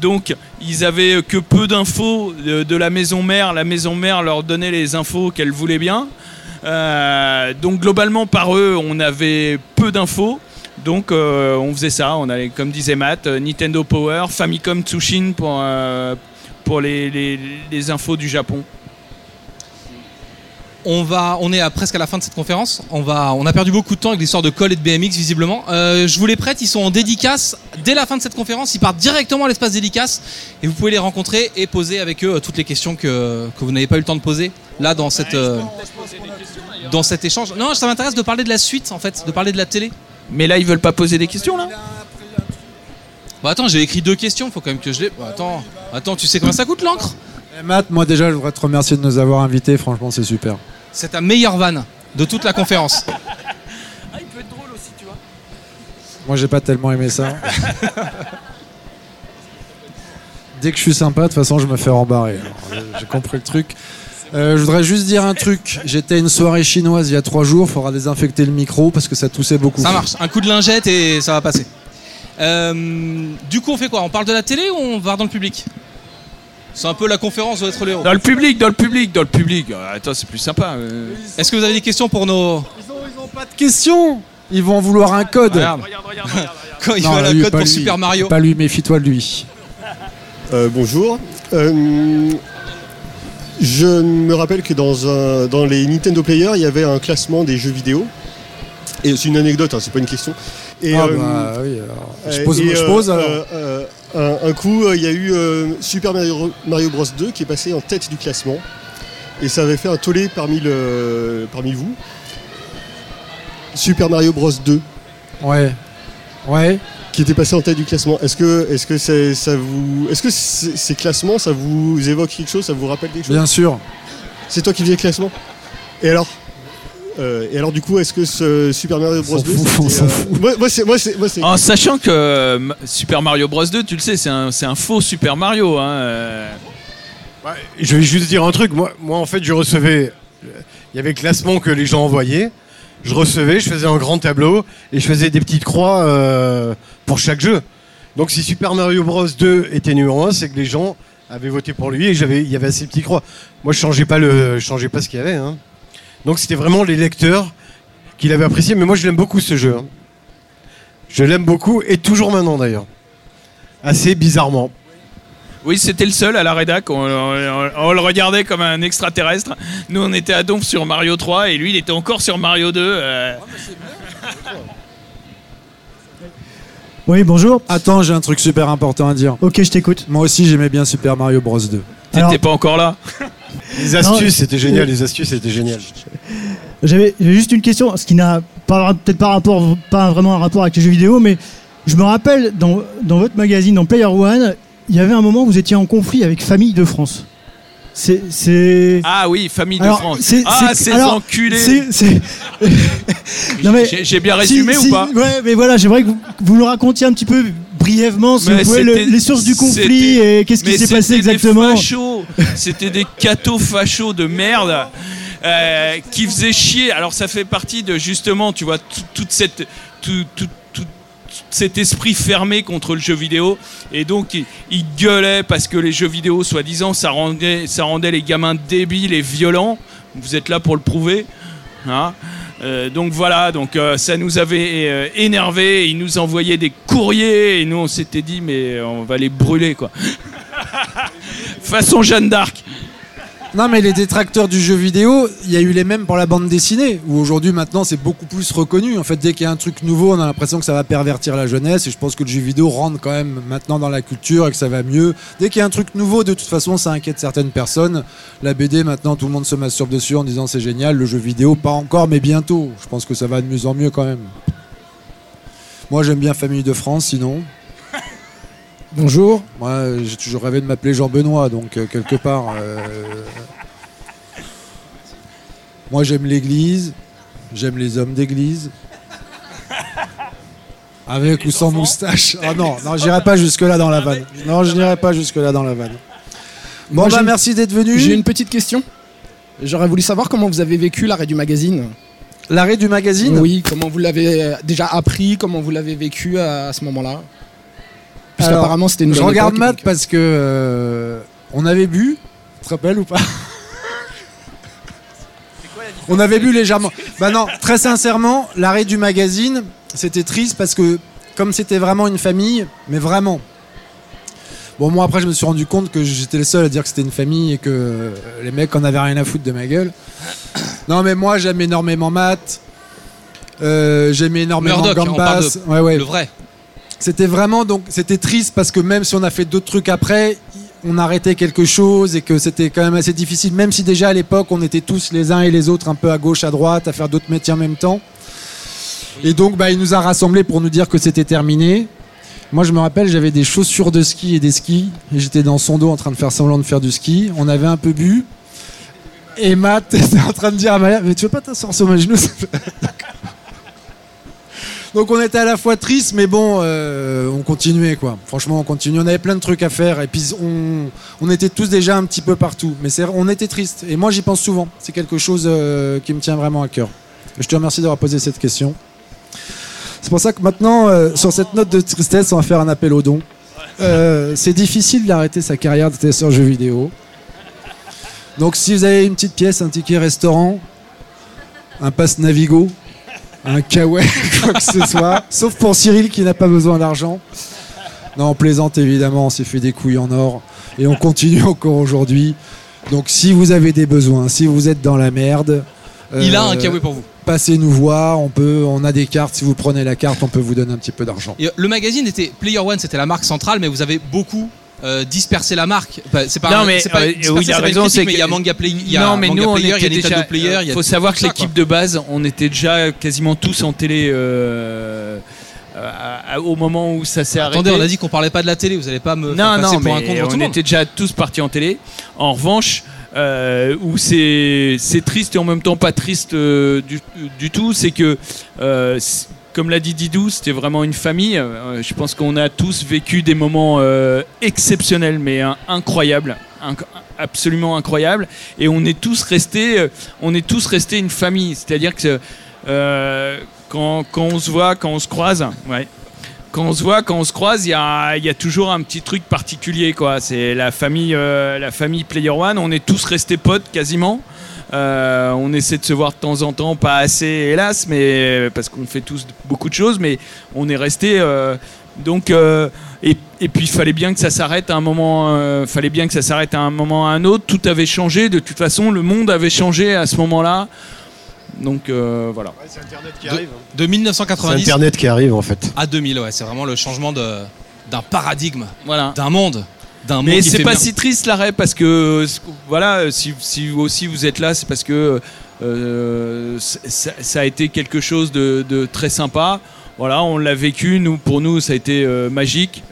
S3: Donc, ils avaient que peu d'infos de, la maison mère. La maison mère leur donnait les infos qu'elle voulait bien. Donc, globalement, par eux, on avait peu d'infos. Donc, on faisait ça. On allait, comme disait Matt, Nintendo Power, Famicom Tsushin pour, les infos du Japon.
S2: On, va, on est à presque à la fin de cette conférence. On, va, on a perdu beaucoup de temps avec l'histoire de Call et de BMX, visiblement. Euh, je vous les prête, ils sont en dédicace. Dès la fin de cette conférence, ils partent directement à l'espace dédicace. Et vous pouvez les rencontrer et poser avec eux euh, toutes les questions que, que vous n'avez pas eu le temps de poser là dans, cette, euh, dans cet échange. Non, ça m'intéresse de parler de la suite, en fait, de parler de la télé.
S3: Mais là, ils veulent pas poser des questions, là?
S2: Bon, attends, j'ai écrit deux questions, faut quand même que je les. Bon, attends, attends, tu sais combien ça coûte l'encre?
S5: Eh, Matt, moi déjà, je voudrais te remercier de nous avoir invités. Franchement, c'est super.
S2: C'est ta meilleure vanne de toute la conférence.
S3: Ah, il peut être drôle aussi, tu vois.
S5: Moi, j'ai pas tellement aimé ça. Dès que je suis sympa, de toute façon, je me fais rembarrer. Alors, j'ai- compris le truc. Euh, je voudrais juste dire un truc. J'étais à une soirée chinoise il y a trois jours. Faudra désinfecter le micro parce que ça toussait beaucoup.
S2: Ça marche, un coup de lingette et ça va passer. Euh, du coup, on fait quoi? On parle de la télé ou on va dans le public? C'est un peu la conférence doit être le héros.
S3: Dans le public, dans le public, dans le public. Ah, Attends, c'est plus sympa. euh.
S2: Est-ce que vous avez des questions pour nos.
S5: Ils ont, ils ont pas de questions. Ils vont en vouloir un code.
S2: Regarde. Quand il
S5: Non,
S2: veut la
S5: lui,
S2: code
S5: pas
S2: pour
S5: lui.
S2: Super Mario.
S5: Pas lui, méfie-toi de lui.
S6: Euh, bonjour. Euh, je me rappelle que dans, un, dans les Nintendo Player, il y avait un classement des jeux vidéo. Et c'est une anecdote, hein, c'est pas une question. Et,
S5: ah bah oui, alors. Je pose,
S6: et,
S5: je
S6: euh,
S5: pose alors.
S6: euh, euh, un, un coup, il y a eu Super Mario, Mario Bros 2 qui est passé en tête du classement. Et ça avait fait un tollé parmi, le, parmi vous. Super Mario Bros 2
S5: Ouais. Ouais.
S6: qui était passé en tête du classement. Est-ce que, est-ce que c'est, ça vous, est-ce que c'est- ces classements, ça vous évoque quelque chose, ça vous rappelle quelque chose?
S5: Bien sûr.
S6: C'est toi qui faisais le classement? Et alors? Euh, Et alors du coup, est-ce que ce Super Mario Bros
S5: s'en
S6: 2
S5: fout,
S6: c'était,
S5: on s'en
S6: euh,
S5: fout.
S6: moi, moi, c'est, moi, c'est, moi, c'est-
S3: En sachant que euh, Super Mario Bros 2, tu le sais, c'est un, c'est un faux Super Mario. Hein, euh.
S4: Ouais, je vais juste dire un truc. Moi, moi en fait, je recevais. Il y avait le classement que les gens envoyaient. Je recevais, je faisais un grand tableau et je faisais des petites croix euh, pour chaque jeu. Donc, si Super Mario Bros 2 était numéro 1, c'est que les gens avaient voté pour lui et j'avais, il y avait ces petites croix. Moi, je changeais pas le, je changeais pas ce qu'il y avait. hein. Donc, c'était vraiment les lecteurs qui l'avaient apprécié. Mais moi, je l'aime beaucoup ce jeu. hein. Je l'aime beaucoup et toujours maintenant d'ailleurs. Assez bizarrement.
S3: Oui, c'était le seul à la rédac. On, on- on le regardait comme un extraterrestre. Nous, on était à Donf sur Mario 3 et lui, il était encore sur Mario 2. euh.
S7: Oui, bonjour.
S5: Attends, j'ai un truc super important à dire.
S7: Ok, je t'écoute.
S5: Moi aussi, j'aimais bien Super Mario Bros 2.
S3: T'étais
S7: Alors-
S3: pas encore là.
S4: Les astuces, c'était génial. Les astuces, c'était génial.
S7: J'avais juste une question, ce qui n'a pas peut-être pas rapport, pas vraiment un rapport avec les jeux vidéo, mais je me rappelle dans, dans votre magazine, dans Player One, il y avait un moment où vous étiez en conflit avec Famille de France. C'est c'est
S3: Ah oui, famille de
S7: Alors,
S3: France.
S7: c'est-
S3: Ah,
S7: c'est-
S3: ces enculés. <laughs> J'ai j'ai bien résumé
S7: si-
S3: ou
S7: si-
S3: pas?
S7: Ouais, mais voilà, j'aimerais que vous, vous nous racontiez un petit peu brièvement, si vous pouvez, le- les sources du conflit et qu'est-ce qui s'est passé exactement.
S3: C'était des cathos fachos de merde euh, qui faisaient chier. Alors ça fait partie de justement, tu vois, tout- toute cette, tout, tout- cet esprit fermé contre le jeu vidéo. Et donc ils, ils gueulaient parce que les jeux vidéo, soi-disant, ça rendait, ça rendait les gamins débiles et violents. Vous êtes là pour le prouver. hein. Euh, donc voilà, donc euh, ça nous avait euh, énervé. Ils nous envoyaient des courriers et nous on s'était dit mais on va les brûler quoi. <laughs> Façon Jeanne d'Arc.
S5: Non, mais les détracteurs du jeu vidéo, il y a eu les mêmes pour la bande dessinée, où aujourd'hui, maintenant, c'est beaucoup plus reconnu. En fait, dès qu'il y a un truc nouveau, on a l'impression que ça va pervertir la jeunesse, et je pense que le jeu vidéo rentre quand même maintenant dans la culture et que ça va mieux. Dès qu'il y a un truc nouveau, de toute façon, ça inquiète certaines personnes. La BD, maintenant, tout le monde se masturbe dessus en disant c'est génial. Le jeu vidéo, pas encore, mais bientôt. Je pense que ça va de mieux en mieux quand même. Moi, j'aime bien Famille de France, sinon.
S8: Bonjour.
S5: Moi, j'ai toujours rêvé de m'appeler Jean-Benoît, donc euh, quelque part. euh, Moi, j'aime l'église, j'aime les hommes d'église. Avec ou sans moustache. Ah non, non, j'irai pas jusque-là dans la vanne. Non, je n'irai pas jusque-là dans la vanne. Bon,
S8: Moi,
S5: bah,
S8: j'ai-
S5: merci d'être venu.
S8: J'ai une petite question. J'aurais voulu savoir comment vous avez vécu l'arrêt du magazine.
S5: L'arrêt du magazine?
S8: Oui, comment vous l'avez euh, déjà appris, comment vous l'avez vécu à, à ce moment-là? Puisqu'apparemment
S5: Alors,
S8: c'était une
S5: Je regarde
S8: époque,
S5: Matt
S8: donc,
S5: parce que euh, on avait bu. Tu te rappelles ou pas On avait bu légèrement. Bah non, très sincèrement, l'arrêt du magazine, c'était triste parce que comme c'était vraiment une famille, mais vraiment. Bon, moi après, je me suis rendu compte que j'étais le seul à dire que c'était une famille et que euh, les mecs en avaient rien à foutre de ma gueule. <coughs> Non, mais moi, j'aime énormément Matt. Euh, j'aime énormément
S2: Murdoch, on parle
S5: Gambas. Ouais, ouais.
S2: Le vrai.
S5: C'était vraiment donc c'était triste parce que même si on a fait d'autres trucs après, on arrêtait quelque chose et que c'était quand même assez difficile. Même si déjà à l'époque on était tous les uns et les autres un peu à gauche, à droite, à faire d'autres métiers en même temps. Et donc bah, il nous a rassemblés pour nous dire que c'était terminé. Moi je me rappelle j'avais des chaussures de ski et des skis et j'étais dans son dos en train de faire semblant de faire du ski. On avait un peu bu. Et Matt <laughs> était en train de dire à Maya, mais tu veux pas t'asseoir sur mes genoux Donc on était à la fois triste, mais bon, euh, on continuait quoi. Franchement, on continuait. On avait plein de trucs à faire et puis on, était tous déjà un petit peu partout. Mais on était triste. Et moi, j'y pense souvent. C'est quelque chose euh, qui me tient vraiment à cœur. Je te remercie d'avoir posé cette question. C'est pour ça que maintenant, euh, sur cette note de tristesse, on va faire un appel aux dons. Euh, c'est difficile d'arrêter sa carrière de testeur jeux vidéo. Donc si vous avez une petite pièce, un ticket restaurant, un pass Navigo, un kawaii, <laughs> quoi que ce soit, sauf pour Cyril qui n'a pas besoin d'argent. Non, on plaisante évidemment, on s'est fait des couilles en or et on continue encore aujourd'hui. Donc si vous avez des besoins, si vous êtes dans la merde,
S2: Il a
S5: euh,
S2: un kawaii pour vous.
S5: passez nous voir, on peut, on a des cartes. Si vous prenez la carte, on peut vous donner un petit peu d'argent.
S2: Et, euh, le magazine était Player One, c'était la marque centrale, mais vous avez beaucoup euh, dispersé la marque. C'est pas
S3: Non, mais,
S2: pas,
S3: euh, oui, il a
S2: c'est pas une
S3: raison, c'est
S2: mais
S3: que-
S2: il y a Manga Play, il y a
S3: non, mais
S2: Manga
S3: nous,
S2: Player, il y a Nintendo
S3: déjà.
S2: Player, il
S3: faut savoir que l'équipe de base, on était déjà quasiment tous en télé euh, au moment où ça s'est arrêté.
S2: Attendez, on a dit qu'on parlait pas de la télé, vous allez pas me faire
S3: Non,
S2: passer
S3: non,
S2: pour un con tout
S3: on
S2: le monde.
S3: était déjà tous partis en télé. En revanche, euh, où c'est triste et en même temps pas triste euh, du, du tout, c'est que, euh, comme l'a dit Didou, c'était vraiment une famille. Euh, je pense qu'on a tous vécu des moments euh, exceptionnels, mais hein, incroyables, inc- absolument incroyables. Et on est tous restés, euh, on est tous restés une famille. C'est-à-dire que quand, quand on se voit, quand on se croise, quand on se voit, quand on se croise, il y a, toujours un petit truc particulier. C'est la famille, la famille Player One. On est tous restés potes quasiment. Euh, on essaie de se voir de temps en temps, pas assez hélas, mais parce qu'on fait tous beaucoup de choses, mais on est restés. euh, donc, euh, et, et puis il fallait bien que ça s'arrête à un moment. euh, fallait bien que ça s'arrête à un moment à un autre. Tout avait changé. De toute façon, le monde avait changé à ce moment-là. Donc euh, voilà.
S4: c'est Internet qui
S2: arrive, De
S4: C'est
S2: 1990
S4: Internet qui arrive en fait.
S2: à 2000, ouais, c'est vraiment le changement de- d'un paradigme,
S3: Voilà.
S2: d'un monde. D'un monde
S3: Mais c'est pas
S2: bien.
S3: si triste l'arrêt parce que voilà, si, si vous aussi vous êtes là, c'est parce que euh, ça, ça a été quelque chose de, de très sympa. Voilà, on l'a vécu. Nous, pour nous, ça a été euh, magique.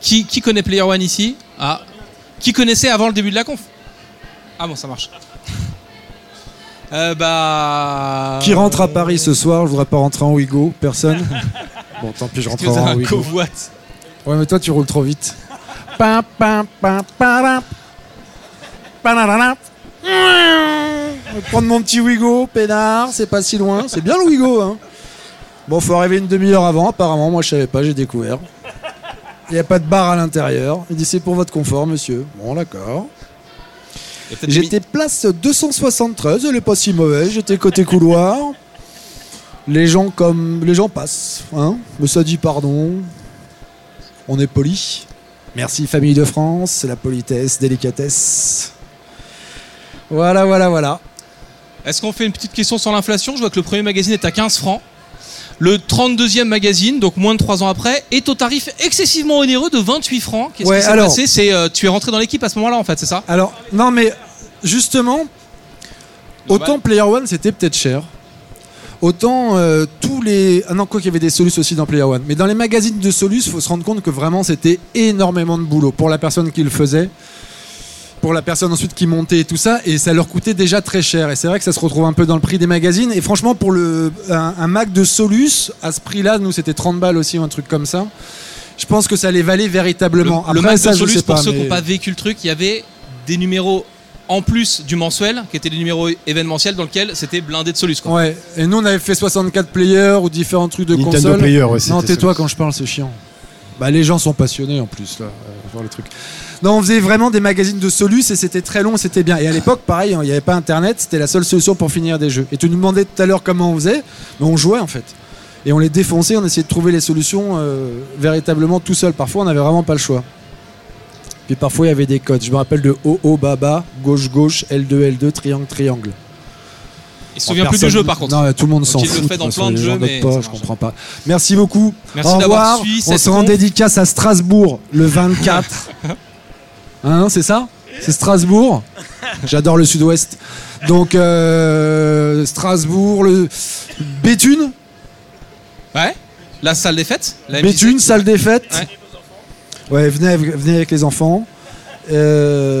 S2: Qui, qui connaît Player One ici? Ah. Qui connaissait avant le début de la conf? Ah bon, ça marche. <laughs> Euh, bah.
S5: Qui rentre à Paris ce soir Je voudrais pas rentrer en Ouigo. Personne <laughs> Bon, tant pis, je
S2: avez
S5: en
S2: un
S5: Ouigo.
S2: covoite
S5: Ouais, mais toi, tu roules trop vite. Je vais prendre mon petit Wigo, pénard, c'est pas si loin. C'est bien le Wigo, hein. Bon, faut arriver une demi-heure avant, apparemment. Moi, je savais pas, j'ai découvert. Il n'y a pas de bar à l'intérieur. Il dit c'est pour votre confort, monsieur. Bon, d'accord. J'étais place 273, elle est pas si mauvaise. J'étais côté couloir. Les gens comme les gens passent, hein. Mais ça dit pardon. On est poli. Merci famille de France, la politesse, délicatesse. Voilà, voilà, voilà.
S2: Est-ce qu'on fait une petite question sur l'inflation? Je vois que le premier magazine est à 15 francs. Le 32e magazine, donc moins de 3 ans après, est au tarif excessivement onéreux de 28 francs. Qu'est-ce
S5: Ouais,
S2: qui s'est
S5: alors-
S2: passé? C'est euh, tu es rentré dans l'équipe à ce moment-là en fait, c'est ça?
S5: Alors, non, mais justement, autant Player One c'était peut-être cher. Autant euh, tous les. Ah non, quoi qu'il y avait des Solus aussi dans Player One. Mais dans les magazines de Solus, il faut se rendre compte que vraiment c'était énormément de boulot pour la personne qui le faisait, pour la personne ensuite qui montait et tout ça. Et ça leur coûtait déjà très cher. Et c'est vrai que ça se retrouve un peu dans le prix des magazines. Et franchement, pour le, un, un Mac de Solus, à ce prix-là, nous c'était 30 balles aussi, ou un truc comme ça. Je pense que ça les valait véritablement.
S2: Le, le
S5: Après,
S2: Mac
S5: ça,
S2: de Solus, pour
S5: pas,
S2: ceux qui n'ont pas vécu le truc, il y avait des numéros en plus du mensuel, qui étaient des numéros événementiels dans lesquels c'était blindé de Solus. Quoi.
S5: Ouais, et nous on avait fait 64 players ou différents trucs de
S4: Nintendo
S5: console.
S4: Player, ouais,
S5: non, tais-toi quand je parle, c'est chiant. Bah les gens sont passionnés en plus là, euh, voir le truc. Non, on faisait vraiment des magazines de Solus et c'était très long, c'était bien. Et à l'époque, pareil, hein, il n'y avait pas internet, c'était la seule solution pour finir des jeux. Et tu nous demandais tout à l'heure comment on faisait, mais on jouait en fait. Et on les défonçait, on essayait de trouver les solutions euh, véritablement tout seul. Parfois, on n'avait vraiment pas le choix. Puis parfois, il y avait des codes. Je me rappelle de O, O, Baba, gauche, gauche, L2, L2, triangle, triangle.
S2: Il se souvient plus du jeu par contre.
S5: Non, tout le monde s'en
S2: il le
S5: fout.
S2: fait dans plein de jeux, mais
S5: pas, je comprends pas. Merci beaucoup.
S2: Merci
S5: Au
S2: d'avoir
S5: revoir.
S2: suivi
S5: On se rend dédicace à Strasbourg le <laughs> 24. hein, c'est ça? C'est Strasbourg? J'adore le sud-ouest. Donc, euh, Strasbourg, le... Béthune?
S2: Ouais La salle des fêtes? La
S5: Béthune, salle des fêtes.
S2: Ouais.
S5: Ouais, venez, venez avec les enfants.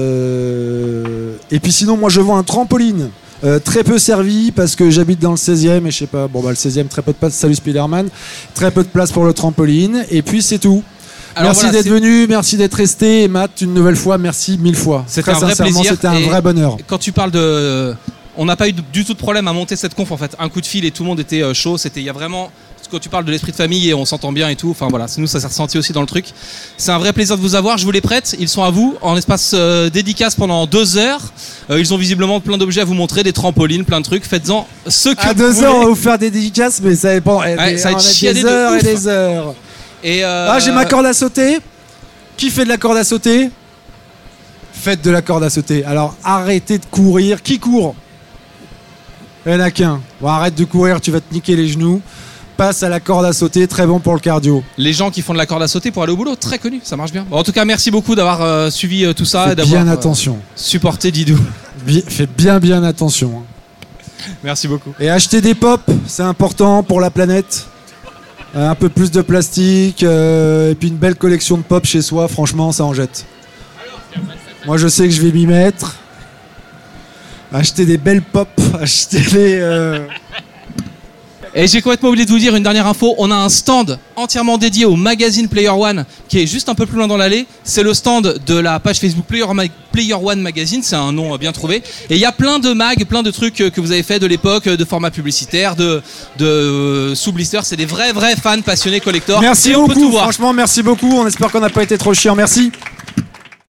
S5: Euh, Et puis sinon, moi je vends un trampoline. euh, très peu servi parce que j'habite dans le 16e et je sais pas, bon bah le 16e, très peu de place, salut Spiderman, très peu de place pour le trampoline et puis c'est tout.
S2: Alors
S5: merci
S2: voilà,
S5: d'être venu, merci d'être resté et Matt, une nouvelle fois, merci mille fois.
S2: C'était
S5: Très
S2: un vrai plaisir
S5: C'était un vrai bonheur.
S2: Quand tu parles de, on n'a pas eu du tout de problème à monter cette conf en fait. Un coup de fil et tout le monde était euh, chaud. C'était, il y a vraiment, quand tu parles de l'esprit de famille et on s'entend bien et tout. Enfin voilà, nous ça s'est ressenti aussi dans le truc. C'est un vrai plaisir de vous avoir. Je vous les prête. Ils sont à vous en espace euh, dédicace pendant deux heures. Euh, ils ont visiblement plein d'objets à vous montrer, des trampolines, plein de trucs. Faites-en ce que
S5: À
S2: vous
S5: deux
S2: voulez.
S5: heures, on va vous faire des dédicaces, mais ça dépend. Eh,
S2: Ouais,
S5: des-
S2: ça va être
S5: on a
S2: chiadé
S5: des
S2: de
S5: heures et
S2: ouf.
S5: des heures.
S2: Et euh,
S5: Ah, j'ai ma corde à sauter. Qui fait de la corde à sauter? Faites de la corde à sauter. Alors arrêtez de courir. Qui court? Il n'y en a qu'un. Bon, arrête de courir, tu vas te niquer les genoux. Passe à la corde à sauter, très bon pour le cardio.
S2: les gens qui font de la corde à sauter pour aller au boulot, très connu, ça marche bien. Bon, en tout cas, merci beaucoup d'avoir euh, suivi euh, tout ça d'avoir
S5: bien
S2: euh,
S5: attention.
S2: supporté Didou.
S5: Bi- Fais bien bien attention. hein.
S2: Merci beaucoup.
S5: Et acheter des pop, c'est important pour la planète. Euh, un peu plus de plastique, et puis une belle collection de pop chez soi, franchement, ça en jette. Moi, je sais que je vais m'y mettre. Acheter des belles pop, <laughs> acheter des.
S2: Et j'ai complètement oublié de vous dire une dernière info. On a un stand entièrement dédié au magazine Player One qui est juste un peu plus loin dans l'allée. C'est le stand de la page Facebook Player, One Magazine. C'est un nom euh, bien trouvé. Et il y a plein de mags, plein de trucs euh, que vous avez fait de l'époque, euh, de formats publicitaires, de, de sous blister. C'est des vrais, vrais fans passionnés collectors.
S5: Merci beaucoup,
S2: tout voir.
S5: franchement, merci beaucoup. On espère qu'on n'a pas été trop chiant. Merci.